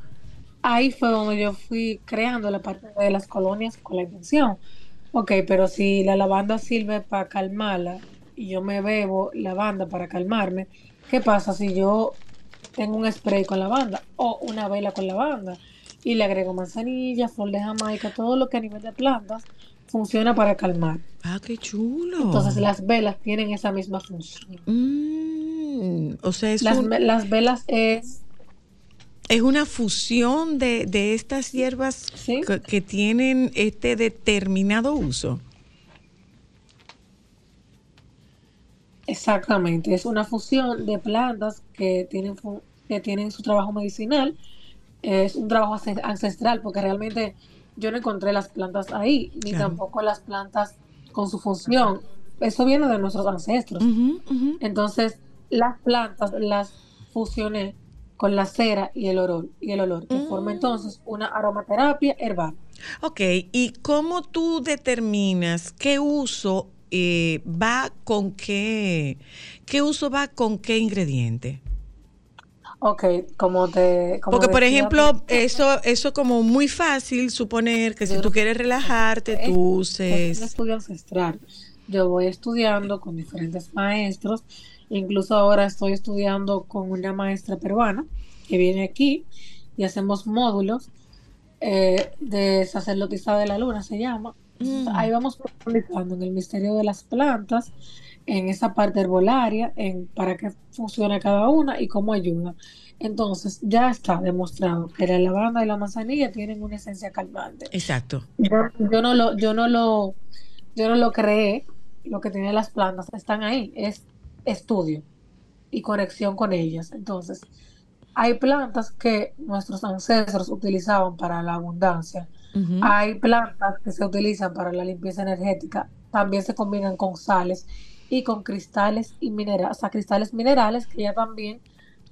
ahí fue donde yo fui creando la parte de las colonias con la intención. Ok, pero si la lavanda sirve para calmarla y yo me bebo lavanda para calmarme, ¿qué pasa si yo tengo un spray con lavanda o una vela con lavanda y le agrego manzanilla, flor de jamaica, todo lo que a nivel de plantas funciona para calmar? Ah, qué chulo. Entonces las velas tienen esa misma función. Mm, o sea, es, Las, un- ve- las velas es, es una fusión de, de estas hierbas ¿sí? que, que tienen este determinado uso. Exactamente, es una fusión de plantas que tienen, que tienen su trabajo medicinal. Es un trabajo ance- ancestral porque realmente yo no encontré las plantas ahí, ni Claro. tampoco las plantas con su función. Eso viene de nuestros ancestros. Entonces, las plantas las fusioné con la cera y el olor, y el olor que forma Mm. entonces una aromaterapia herbal. Ok, ¿y cómo tú determinas qué uso eh, va con qué, qué uso va con qué ingrediente? Ok, como te... como Porque, por decía ejemplo, eso eso como muy fácil suponer que si tú quieres relajarte, tú Es un uses... estudio ancestral. Yo voy estudiando con diferentes maestros. Incluso ahora estoy estudiando con una maestra peruana que viene aquí y hacemos módulos eh, de sacerdotisa de la luna, se llama. Mm. Ahí vamos profundizando en el misterio de las plantas, en esa parte herbolaria, en para qué funciona cada una y cómo ayuda. Entonces, ya está demostrado que la lavanda y la manzanilla tienen una esencia calmante. Exacto. Yo, yo no lo, yo no lo, yo no lo creé, lo que tienen las plantas están ahí, es estudio y conexión con ellas. Entonces, hay plantas que nuestros ancestros utilizaban para la abundancia. Hay plantas que se utilizan para la limpieza energética. También se combinan con sales y con cristales y minerales, o sea, cristales minerales que ya también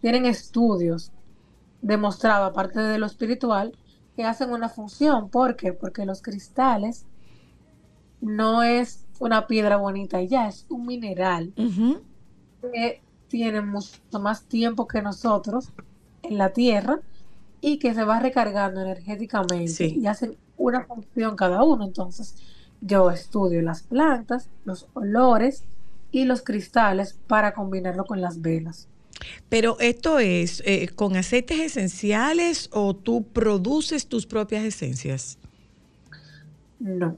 tienen estudios demostrados, aparte de lo espiritual, que hacen una función. ¿Por qué? Porque los cristales no es una piedra bonita y ya, es un mineral que tiene mucho más tiempo que nosotros en la Tierra y que se va recargando energéticamente Sí. y hacen una función cada uno. Entonces, yo estudio las plantas, los olores y los cristales para combinarlo con las velas. Pero esto es eh, con aceites esenciales o tú produces tus propias esencias. No.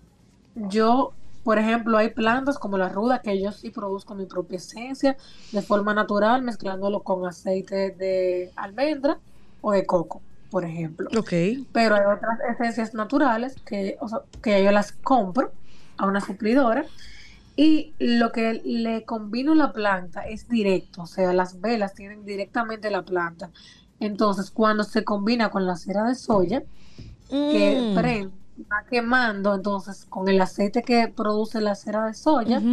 Yo, por ejemplo, hay plantas como la ruda que yo sí produzco mi propia esencia de forma natural, mezclándolo con aceite de almendra o de coco, por ejemplo. Ok. Pero hay otras esencias naturales que, o sea, que yo las compro a una suplidora y lo que le combino la planta es directo, o sea, las velas tienen directamente la planta. Entonces, cuando se combina con la cera de soya, que Mm. prende, va quemando, entonces con el aceite que produce la cera de soya,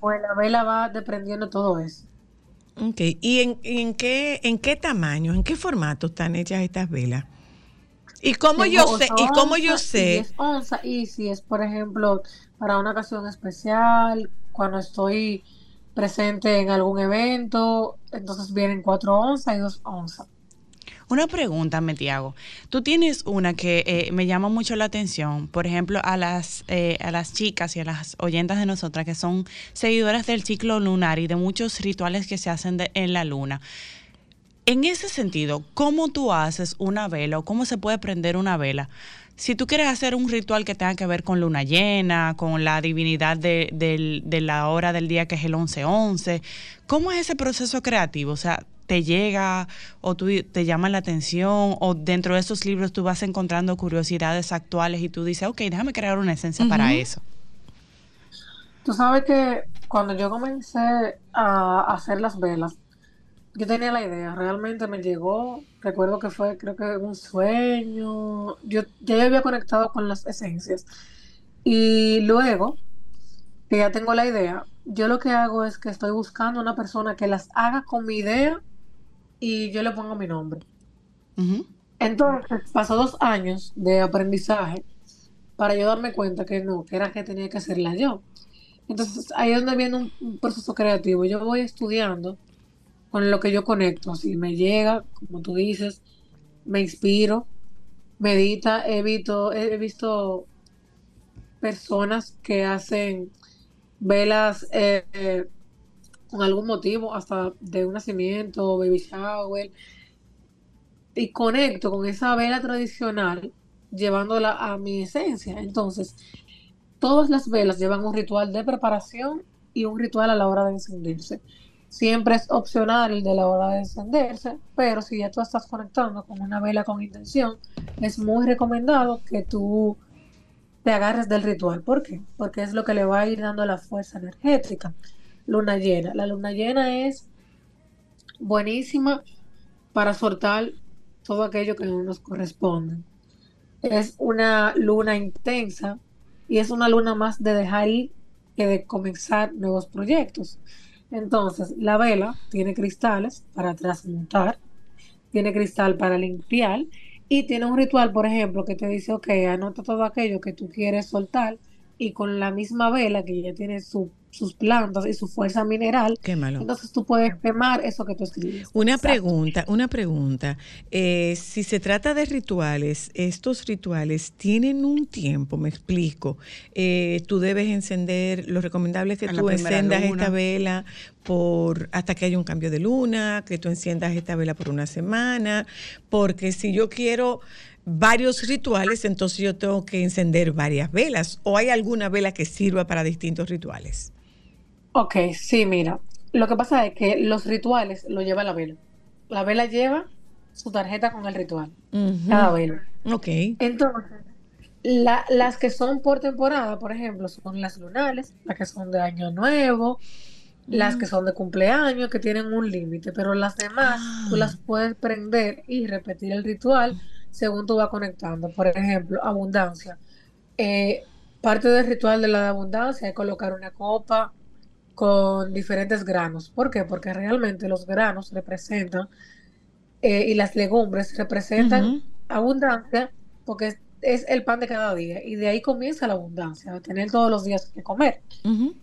pues la vela va desprendiendo todo eso. Ok. ¿Y en, en qué, en qué tamaño, en qué formato están hechas estas velas? ¿Y cómo yo Tengo sé? ocho ¿Y cómo yo y sé? 10 onzas, y si es, por ejemplo, para una ocasión especial, cuando estoy presente en algún evento, entonces vienen 4 onzas y 2 onzas. Una pregunta, Metiago. Tú tienes una que eh, me llama mucho la atención, por ejemplo, a las, eh, a las chicas y a las oyentas de nosotras que son seguidoras del ciclo lunar y de muchos rituales que se hacen de- en la luna. En ese sentido, ¿cómo tú haces una vela o cómo se puede prender una vela? Si tú quieres hacer un ritual que tenga que ver con luna llena, con la divinidad de, la hora del día que es el 11-11, ¿cómo es ese proceso creativo? O sea, ¿te llega o tú, te llama la atención o dentro de esos libros tú vas encontrando curiosidades actuales y tú dices, ok, déjame crear una esencia para eso? Tú sabes que cuando yo comencé a hacer las velas, yo tenía la idea, realmente me llegó, recuerdo que fue, creo que un sueño, yo ya yo había conectado con las esencias y luego que ya tengo la idea, yo lo que hago es que estoy buscando una persona que las haga con mi idea y yo le pongo mi nombre. Entonces, pasó dos años de aprendizaje para yo darme cuenta que no, que era que tenía que hacerla yo. Entonces, ahí es donde viene un, un proceso creativo. Yo voy estudiando con lo que yo conecto. Si me llega, como tú dices, me inspiro, medita. He visto, he visto personas que hacen velas eh, eh, con algún motivo, hasta de un nacimiento, baby shower, y conecto con esa vela tradicional llevándola a mi esencia. Entonces, todas las velas llevan un ritual de preparación y un ritual a la hora de encenderse. Siempre es opcional de la hora de encenderse, pero si ya tú estás conectando con una vela con intención, es muy recomendado que tú te agarres del ritual. ¿Por qué? Porque es lo que le va a ir dando la fuerza energética. Luna llena. La luna llena es buenísima para soltar todo aquello que no nos corresponde. Es una luna intensa y es una luna más de dejar ir que de comenzar nuevos proyectos. Entonces, la vela tiene cristales para transmutar, tiene cristal para limpiar y tiene un ritual, por ejemplo, que te dice, ok, anota todo aquello que tú quieres soltar y con la misma vela que ya tiene su- sus plantas y su fuerza mineral, Quémalo. entonces tú puedes quemar eso que tú escribes. Una Exacto. pregunta, una pregunta. Eh, si se trata de rituales, estos rituales tienen un tiempo, me explico. Eh, tú debes encender, lo recomendable es que tú encendas luna. esta vela por hasta que haya un cambio de luna, que tú enciendas esta vela por una semana, porque si yo quiero varios rituales, entonces yo tengo que encender varias velas. ¿O hay alguna vela que sirva para distintos rituales? Ok, sí, mira. Lo que pasa es que los rituales lo lleva la vela. La vela lleva su tarjeta con el ritual. Ujú. Cada vela. Ok. Entonces, la- las que son por temporada, por ejemplo, son las lunares, las que son de Año Nuevo, las que son de cumpleaños, que tienen un límite, pero las demás tú las puedes prender y repetir el ritual según tú vas conectando. Por ejemplo, abundancia. Eh, parte del ritual de la abundancia es colocar una copa con diferentes granos. ¿Por qué? Porque realmente los granos representan eh, y las legumbres representan abundancia porque es, es el pan de cada día y de ahí comienza la abundancia, de tener todos los días que comer.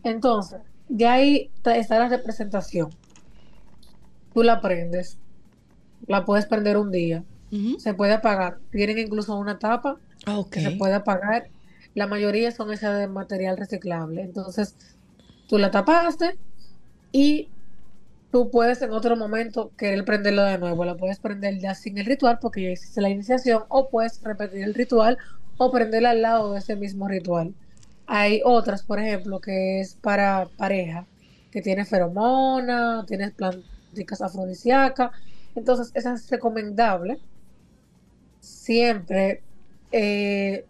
Entonces, de ahí está la representación. Tú la prendes, la puedes prender un día, se puede apagar. Tienen incluso una tapa Ah, ok. que se puede apagar. La mayoría son esas de material reciclable. Entonces, tú la tapaste y tú puedes en otro momento querer prenderla de nuevo. La puedes prender ya sin el ritual porque ya hiciste la iniciación o puedes repetir el ritual o prenderla al lado de ese mismo ritual. Hay otras, por ejemplo, que es para pareja, que tiene feromona, tiene plantas afrodisíacas. Entonces, es recomendable siempre eh,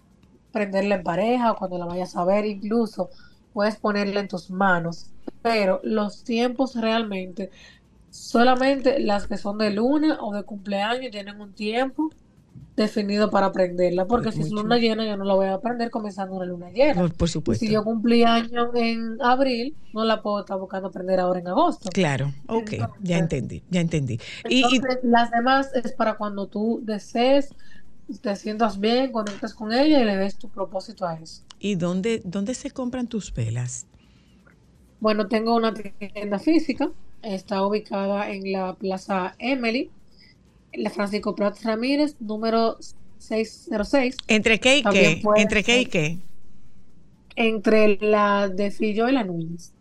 prenderla en pareja o cuando la vayas a ver, incluso puedes ponerla en tus manos, pero los tiempos realmente, solamente las que son de luna o de cumpleaños tienen un tiempo definido para prenderla, porque si es luna chulo. llena yo no la voy a prender comenzando una luna llena. Por, supuesto. si yo cumplí años en abril, no la puedo estar buscando prender ahora en agosto. Claro, ok, ya Entonces- entendí, ya entendí. Y, y- Entonces, las demás es para cuando tú desees, te sientas bien, conectas con ella y le des tu propósito a eso. ¿y dónde, dónde se compran tus velas? Bueno, tengo una tienda física, está ubicada en la Plaza Emily, en la Francisco Prats Ramírez, número 606, ¿Entre qué y También qué? ¿Entre qué y qué? entre la de Fillo y la Núñez,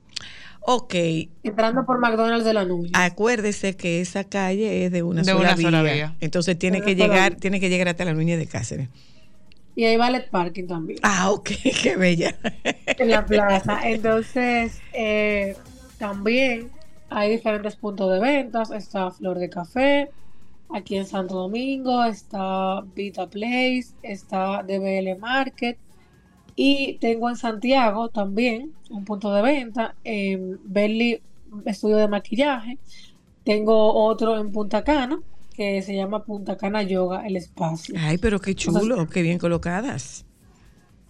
Ok, entrando por McDonald's de la Núñez. acuérdese que esa calle es de una, De sola, una sola vía. Entonces tiene De que llegar, vía. tiene que llegar hasta la Núñez de Cáceres. Y hay ballet parking también. Ah, ok, (laughs) qué bella. en la plaza. Entonces, eh, también hay diferentes puntos de ventas. Está Flor de Café, aquí en Santo Domingo, está Vita Place, está DBL Market. Y tengo en Santiago también un punto de venta, en Berly Estudio de Maquillaje. Tengo otro en Punta Cana, que se llama Punta Cana Yoga, el espacio. Ay, pero qué chulo, qué bien colocadas.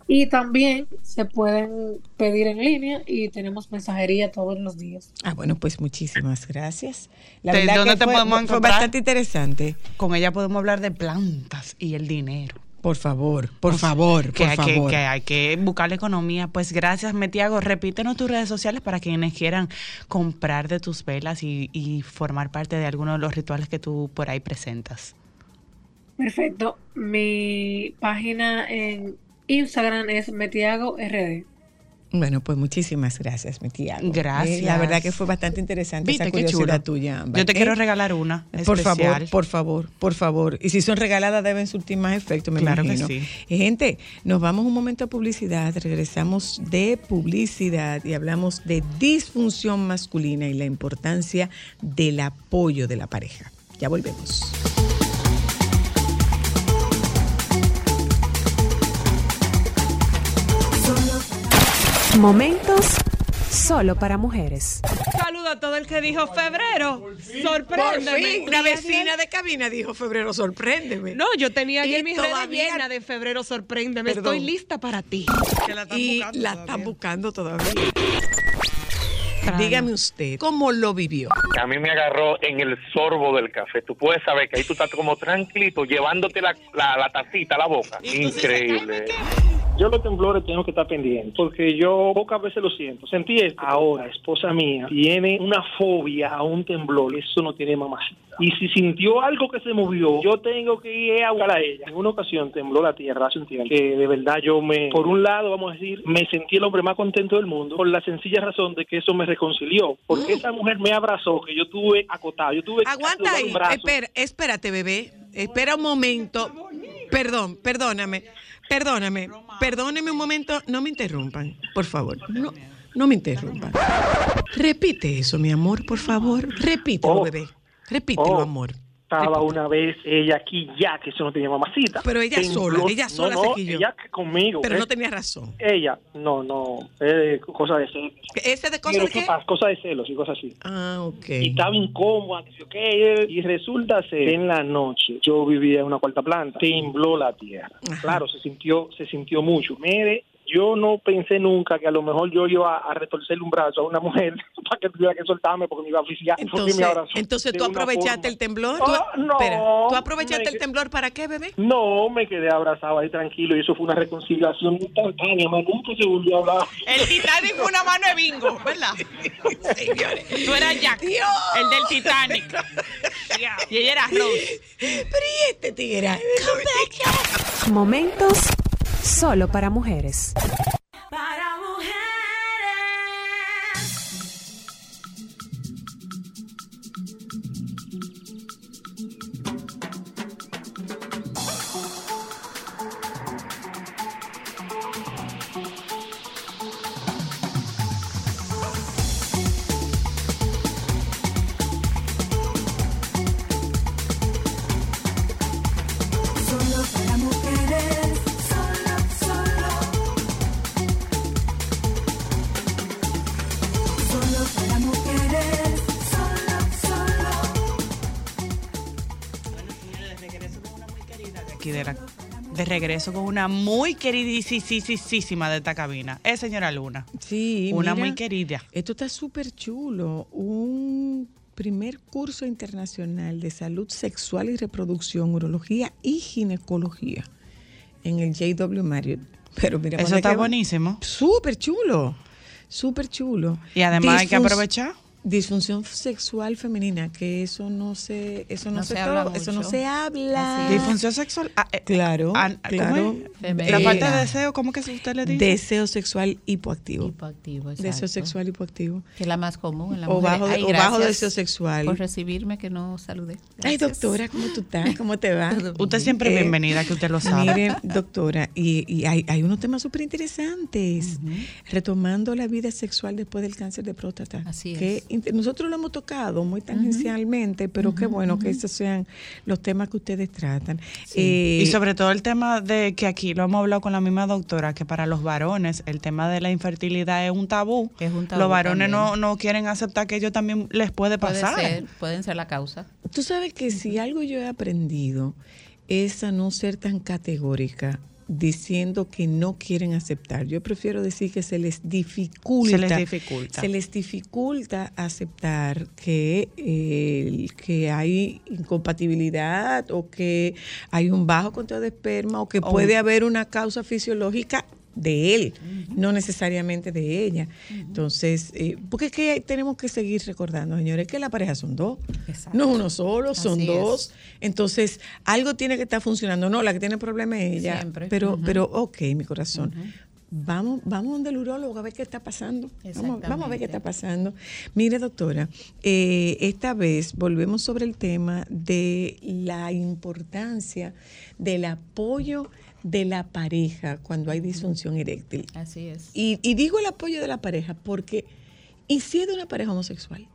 Y también se pueden pedir en línea y tenemos mensajería todos los días. Ah, bueno, pues muchísimas gracias. La ¿De verdad dónde que te fue, podemos fue encontrar? bastante interesante. Con ella podemos hablar de plantas y el dinero. Por favor, por favor, que, por hay que, favor. que hay que buscar la economía. Pues gracias, Metiago. Repítenos tus redes sociales para quienes quieran comprar de tus velas y, y formar parte de alguno de los rituales que tú por ahí presentas. Perfecto. Mi página en Instagram es Metiago RD. Bueno, pues muchísimas gracias, mi tía. Gracias. la verdad que fue bastante interesante ¿Viste esa curiosidad tuya. Yo te ¿eh? quiero regalar una. Por especial. favor, por favor, por favor. Y si son regaladas deben surtir más efecto, me Claro que imagino. sí. Eh, Gente, nos vamos un momento a publicidad, regresamos de publicidad y hablamos de disfunción masculina y la importancia del apoyo de la pareja. Ya volvemos. Momentos solo para mujeres. Saludo a todo el que dijo febrero. Sorpréndeme. una vecina de cabina dijo febrero, sorpréndeme. No, yo tenía ayer mi red llena de febrero, sorpréndeme. Perdón. Estoy lista para ti. y la están buscando todavía. Dígame usted, ¿cómo lo vivió? A mí me agarró en el sorbo del café. Tú puedes saber que ahí tú estás como tranquilito, llevándote la, la, la tacita a la boca. Increíble. Yo los temblores tengo que estar pendiente, porque yo pocas veces lo siento. Sentí esto. Ahora, esposa mía tiene una fobia a un temblor, eso no tiene mamacita. Y si sintió algo que se movió, yo tengo que ir a buscar a ella. En una ocasión tembló la tierra hace un tiempo, que de verdad yo me, por un lado, vamos a decir, me sentí el hombre más contento del mundo, por la sencilla razón de que eso me reconcilió, porque esa mujer me abrazó, que yo tuve acotado, yo tuve Aguanta ahí. Espera, espérate, bebé. Espera un momento. Perdón, perdóname. Perdóname. Perdóneme un momento. No me interrumpan, por favor. No, no me interrumpan. Repite eso, mi amor, por favor. Repítelo, Oh. bebé. Repítelo, Oh. amor. Estaba una vez ella aquí ya, que eso no tenía mamacita. Pero ella sola, ella sola no, se no, quilló. ella conmigo. Pero ¿eh? no tenía razón. Ella, no, no, eh, cosa de celos. ¿Ese de. Cosa de celos y cosas así. Ah, ok. Y estaba incómoda, yo qué, y resulta ser en la noche yo vivía en una cuarta planta, tembló la tierra. Claro, se sintió, se sintió mucho. Mire, yo no pensé nunca que a lo mejor yo iba a retorcerle un brazo a una mujer (laughs) para que tuviera que soltarme porque me iba a oficiar. Entonces, entonces tú aprovechaste el temblor. ¿Tú, Oh, no, espera, ¿tú aprovechaste me- el temblor para qué, bebé? No, me quedé abrazado ahí tranquilo y eso fue una reconciliación instantánea, más nunca se volvió a hablar. El Titanic fue una mano de bingo, ¿verdad? Tú eras Jack, el del Titanic. Y ella era Rose. Pero ¿y este tigre? Momentos solo para mujeres. Regreso con una muy queridísima de esta cabina. Es señora Luna. Sí, Una mira, muy querida. Esto está súper chulo. Un primer curso internacional de salud sexual y reproducción, urología y ginecología en el JW Marriott. Pero mira, Eso ¿dónde está buenísimo. Súper chulo. Súper chulo. Y además hay que aprovechar. Disfunción sexual femenina, que eso no se, eso no, No se, se habla eso no se habla. Disfunción sexual. ah, eh, Claro, ah, ¿cómo claro. La falta de deseo, ¿cómo que usted le dice? Deseo sexual hipoactivo. Hipoactivo, Deseo sexual hipoactivo. Que es la más común en la O mujer. bajo, Ay, o bajo deseo sexual. Por recibirme que no saludé. Ay, doctora, ¿cómo tú estás? ¿Cómo te va? (laughs) Usted siempre Eh, bienvenida, que usted lo sabe. Miren, doctora, y, y hay, hay unos temas súper interesantes. Retomando la vida sexual después del cáncer de próstata. Así es. Nosotros lo hemos tocado muy tangencialmente, pero qué bueno que esos sean los temas que ustedes tratan. Eh, y sobre todo el tema de que aquí lo hemos hablado con la misma doctora, que para los varones el tema de la infertilidad es un tabú. Es un tabú los varones no, no quieren aceptar que ellos también les puede Puede pasar. ser, pueden ser la causa. Tú sabes que si algo yo he aprendido es a no ser tan categórica diciendo que no quieren aceptar. Yo prefiero decir que se les dificulta. Se les dificulta. Se les dificulta aceptar que, eh, que hay incompatibilidad o que hay un bajo conteo de esperma o que O puede haber una causa fisiológica de él, no necesariamente de ella. Entonces, eh, porque es que tenemos que seguir recordando, señores, que la pareja son dos, Exacto. no es uno solo, son Así dos. Entonces, algo tiene que estar funcionando. No, la que tiene problema es ella. Siempre. Pero, pero, ok, mi corazón. Vamos, vamos donde el urólogo a ver qué está pasando. Vamos, vamos a ver qué está pasando. Mire, doctora, eh, esta vez volvemos sobre el tema de la importancia del apoyo de la pareja cuando hay disfunción eréctil. Así es. Y, y digo el apoyo de la pareja porque, ¿y si es de una pareja homosexual?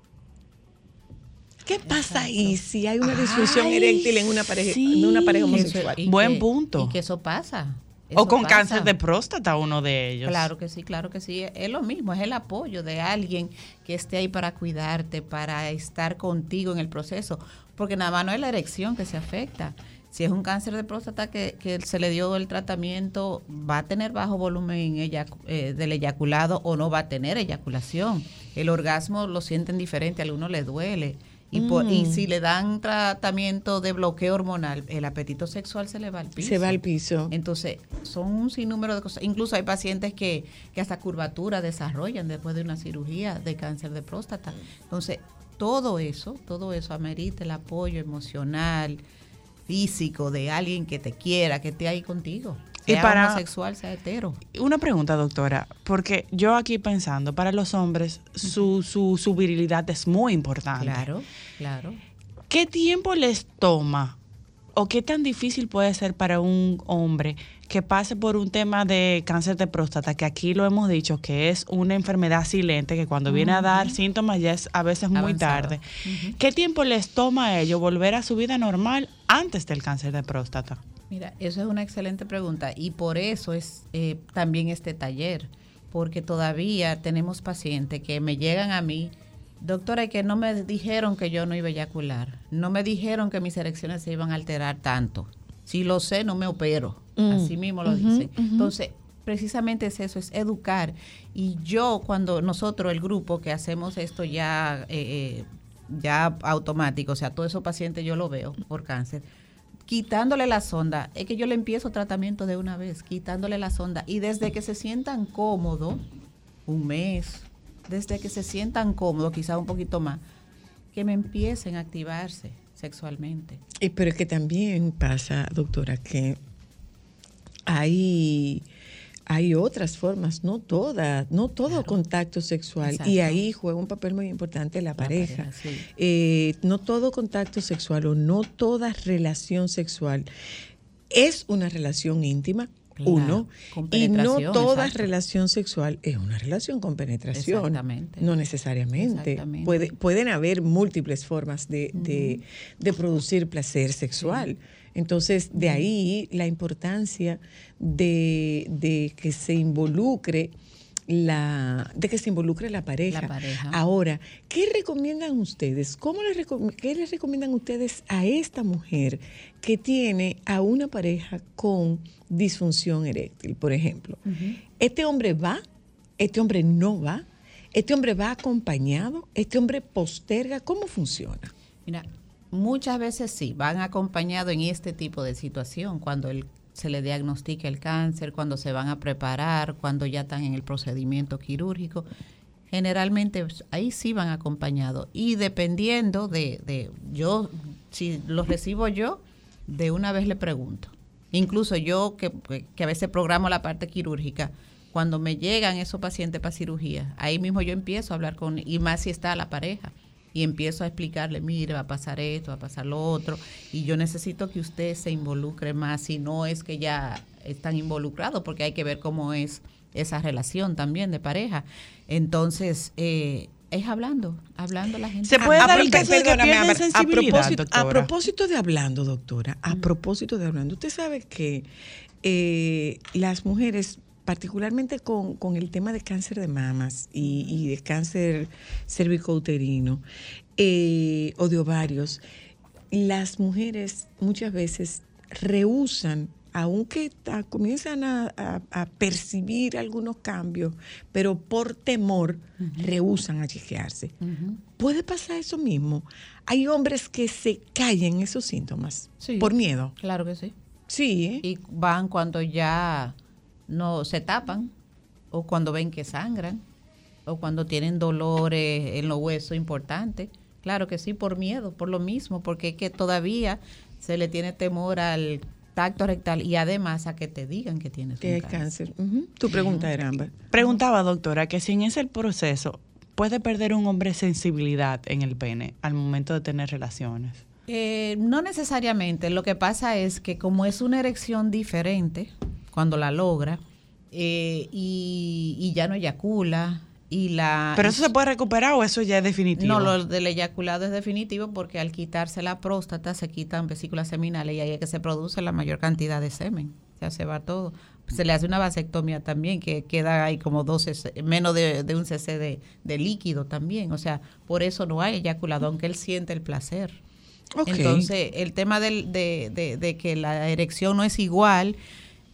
¿Qué pasa ahí si hay una disfunción Ay, eréctil en una pareja, sí. en una pareja homosexual? y Buen que- punto. Y que eso pasa. o con pasa. cáncer de próstata, uno de ellos. Claro que sí, claro que sí. Es lo mismo, es el apoyo de alguien que esté ahí para cuidarte, para estar contigo en el proceso. Porque nada más no es la erección que se afecta. Si es un cáncer de próstata que, que se le dio el tratamiento, va a tener bajo volumen eh, del eyaculado o no va a tener eyaculación. El orgasmo lo sienten diferente, a algunos les duele. Y, por- y Mm. si le dan tratamiento de bloqueo hormonal, el apetito sexual se le va al piso. Se va al piso. Entonces, son un sinnúmero de cosas. Incluso hay pacientes que, que hasta curvatura desarrollan después de una cirugía de cáncer de próstata. Entonces, todo eso, todo eso amerita el apoyo emocional, físico de alguien que te quiera, que esté ahí contigo. Y Sea para- homosexual, sea hetero. Una pregunta, doctora, porque yo aquí pensando, para los hombres, su, su, su virilidad es muy importante. Claro, claro. ¿Qué tiempo les toma? O qué tan difícil puede ser para un hombre que pase por un tema de cáncer de próstata, que aquí lo hemos dicho, que es una enfermedad silente, que cuando viene a dar síntomas ya es a veces muy Avanzado. tarde. ¿Qué tiempo les toma a ellos volver a su vida normal antes del cáncer de próstata? Mira, eso es una excelente pregunta y por eso es eh, también este taller, porque todavía tenemos pacientes que me llegan a mí, doctora, que no me dijeron que yo no iba a eyacular, no me dijeron que mis erecciones se iban a alterar tanto. Si lo sé, no me opero. Mm. Así mismo lo Ujú, dicen. Entonces, precisamente es eso, es educar. Y yo, cuando nosotros, el grupo que hacemos esto ya, eh, eh, ya automático, o sea, todos esos pacientes yo lo veo por cáncer, quitándole la sonda, es que yo le empiezo tratamiento de una vez, quitándole la sonda. Y desde que se sientan cómodos, un mes, desde que se sientan cómodos, quizás un poquito más, que me empiecen a activarse sexualmente. Eh, pero es que también pasa, doctora, que hay, hay otras formas, no todas, no todo contacto sexual. Exacto. Y ahí juega un papel muy importante la, pareja. pareja, sí. Eh, no todo contacto sexual o no toda relación sexual es una relación íntima. Claro, Uno, con y no toda exacto. relación sexual es una relación con penetración. Exactamente. No necesariamente. Exactamente. Puede, pueden haber múltiples formas de, de- de producir placer sexual. Entonces, de ahí la importancia de, de que se involucre la, de que se involucre la pareja. La pareja. Ahora, ¿qué recomiendan ustedes? ¿Cómo les recom- ¿Qué les recomiendan ustedes a esta mujer que tiene a una pareja con disfunción eréctil, por ejemplo? ¿Este hombre va? ¿Este hombre no va? ¿Este hombre va acompañado? ¿Este hombre posterga? ¿Cómo funciona? Mira, muchas veces sí, van acompañados en este tipo de situación, cuando el- se le diagnostica el cáncer, cuando se van a preparar, cuando ya están en el procedimiento quirúrgico. Generalmente pues, ahí sí van acompañados. Y dependiendo de, de yo, si los recibo yo, de una vez le pregunto. Incluso yo que, que a veces programo la parte quirúrgica, cuando me llegan esos pacientes para cirugía, ahí mismo yo empiezo a hablar con, y más si está la pareja, y empiezo a explicarle, mire, va a pasar esto, va a pasar lo otro, y yo necesito que usted se involucre más, si no es que ya están involucrados, porque hay que ver cómo es esa relación también de pareja. Entonces, eh, es hablando, hablando la gente. Se puede Ah, dar el caso de que pierden Ámbar, a sensibilidad, propósito, a propósito de hablando, doctora, a propósito de hablando, usted sabe que eh, las mujeres, particularmente con, con el tema de cáncer de mamas y, y de cáncer cervicouterino eh, o de ovarios, las mujeres muchas veces rehusan, aunque ta- comienzan a, a- a percibir algunos cambios, pero por temor rehusan a chequearse. ¿Puede pasar eso mismo? Hay hombres que se callan esos síntomas Sí. por miedo. Claro que sí. Sí. ¿eh? Y van cuando ya no se tapan, o cuando ven que sangran, o cuando tienen dolores en los huesos importantes. Claro que sí, por miedo, por lo mismo, porque es que todavía se le tiene temor al tacto rectal y además a que te digan que tienes Que cáncer. Tu pregunta era. Preguntaba, doctora, que si en ese proceso puede perder un hombre sensibilidad en el pene al momento de tener relaciones. Eh, no necesariamente. Lo que pasa es que como es una erección diferente cuando la logra eh, y, y ya no eyacula y la... ¿Pero eso se puede recuperar o eso ya es definitivo? No, lo del eyaculado es definitivo porque al quitarse la próstata se quitan vesículas seminales y ahí es que se produce la mayor cantidad de semen. O sea, se va todo. Se le hace una vasectomía también, que queda ahí como 12, c- menos de, de un cc de, de líquido también. O sea, por eso no hay eyaculado, aunque él siente el placer. Entonces, el tema del- de, de- de que la erección no es igual,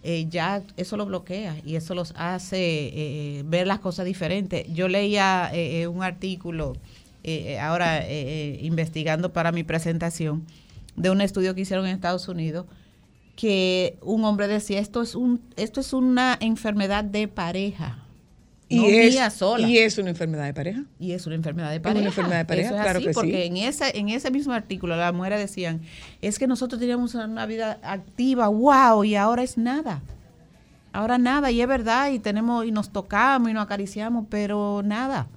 eh, ya eso lo bloquea y eso los hace eh, ver las cosas diferentes. Yo leía eh, eh, un artículo eh, ahora eh, eh, investigando para mi presentación de un estudio que hicieron en Estados Unidos que un hombre decía esto es un esto es una enfermedad de pareja Y, no es, mía sola y es una enfermedad de pareja. y es una enfermedad de Es una pareja. enfermedad de pareja, Eso es claro así, que sí. porque en ese, en ese mismo artículo las mujeres decían, es que nosotros teníamos una vida activa, wow, y ahora es nada. Ahora nada, y es verdad, y tenemos, y nos tocamos y nos acariciamos, pero nada.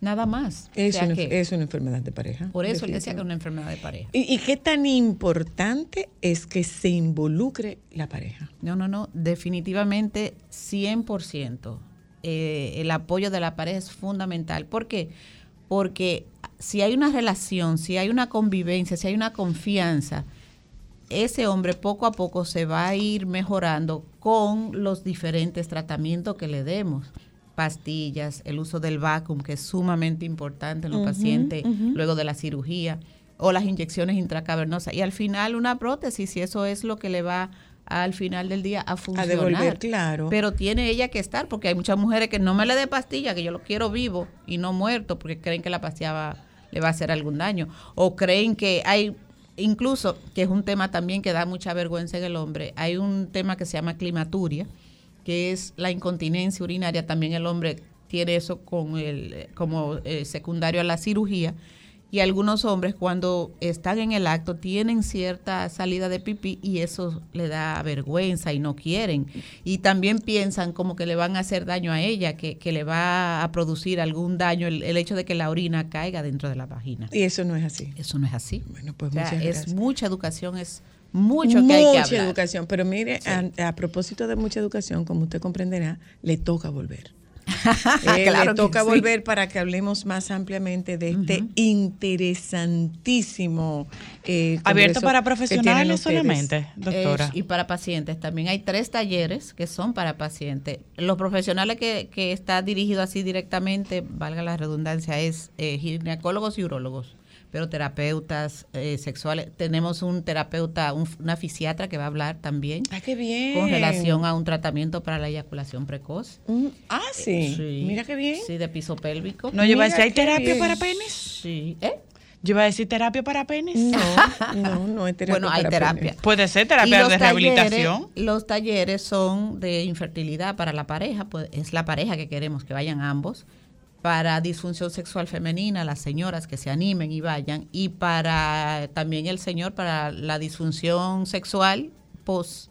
Nada más. Es, O sea una, que- es una enfermedad de pareja. por eso él decía que es una enfermedad de pareja. ¿Y, y qué tan importante es que se involucre la pareja? No, no, no, definitivamente 100%. Eh, el apoyo de la pareja es fundamental. ¿Por qué? Porque si hay una relación, si hay una convivencia, si hay una confianza, ese hombre poco a poco se va a ir mejorando con los diferentes tratamientos que le demos. Pastillas, el uso del vacuum, que es sumamente importante en los Ujú, pacientes luego de la cirugía, o las inyecciones intracavernosas. Y al final una prótesis, si eso es lo que le va al final del día a funcionar. devolver, claro. Pero tiene ella que estar, porque hay muchas mujeres que no me le dé pastilla, que yo lo quiero vivo y no muerto, porque creen que la pastilla va- le va a hacer algún daño. O creen que hay, incluso, que es un tema también que da mucha vergüenza en el hombre, hay un tema que se llama climaturia, que es la incontinencia urinaria. También el hombre tiene eso con el, como eh, secundario a la cirugía. Y algunos hombres cuando están en el acto tienen cierta salida de pipí y eso le da vergüenza y no quieren. Y también piensan como que le van a hacer daño a ella, que, que le va a producir algún daño el, el hecho de que la orina caiga dentro de la vagina. Y eso no es así. Eso no es así. Bueno, pues O sea, muchas es gracias. mucha educación, es mucho que hay que mucha hablar. educación. Pero mire, a, a propósito de mucha educación, como usted comprenderá, le toca volver. (laughs) Eh, Claro le que toca sí. volver para que hablemos más ampliamente de este interesantísimo eh, Abierto para profesionales solamente, doctora. Es- y para pacientes. También hay tres talleres que son para pacientes. Los profesionales que, que está dirigido así directamente, valga la redundancia, es eh, ginecólogos y urólogos, pero terapeutas eh, sexuales. Tenemos un terapeuta, un- una fisiatra que va a hablar también. Ah, qué bien. Con relación a un tratamiento para la eyaculación precoz. Mm, ah, sí. Mira qué bien. Sí, de piso pélvico. No, yo iba a decir, Mira ¿hay terapia bien. para penes? Sí. ¿Eh? Yo iba a decir terapia para penes. No, no, no es terapia Bueno, hay para terapia. penes. Puede ser terapia de talleres- rehabilitación. los talleres son de infertilidad para la pareja, pues es la pareja que queremos que vayan ambos. Para disfunción sexual femenina, las señoras que se animen y vayan. Y para también el señor, para la disfunción sexual post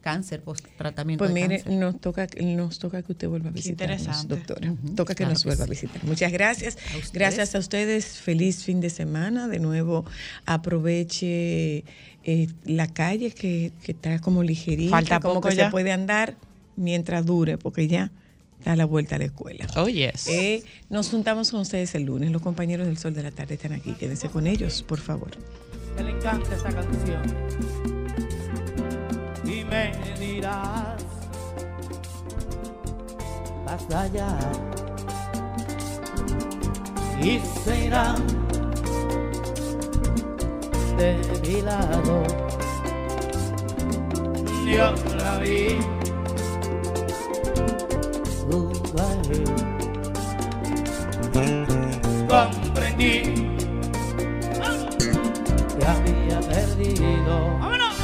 cáncer, post tratamiento Pues de mire, cáncer. nos toca, nos toca que usted vuelva a visitarnos, interesante. doctora. Toca que claro nos que vuelva a visitar. Muchas gracias. Gracias a ustedes. Feliz fin de semana. De nuevo, aproveche eh, la calle que, que está como ligerita, Falta como poco que ya. se puede andar mientras dure, porque ya da la vuelta a la escuela. Oh, yes. Eh, nos juntamos con ustedes el lunes. Los compañeros del Sol de la Tarde están aquí. Quédense con ellos, por favor. le encanta esta canción. Y me dirás, vas allá y se irán de mi lado. Yo la vi Comprendí que había perdido. ¡Vámonos!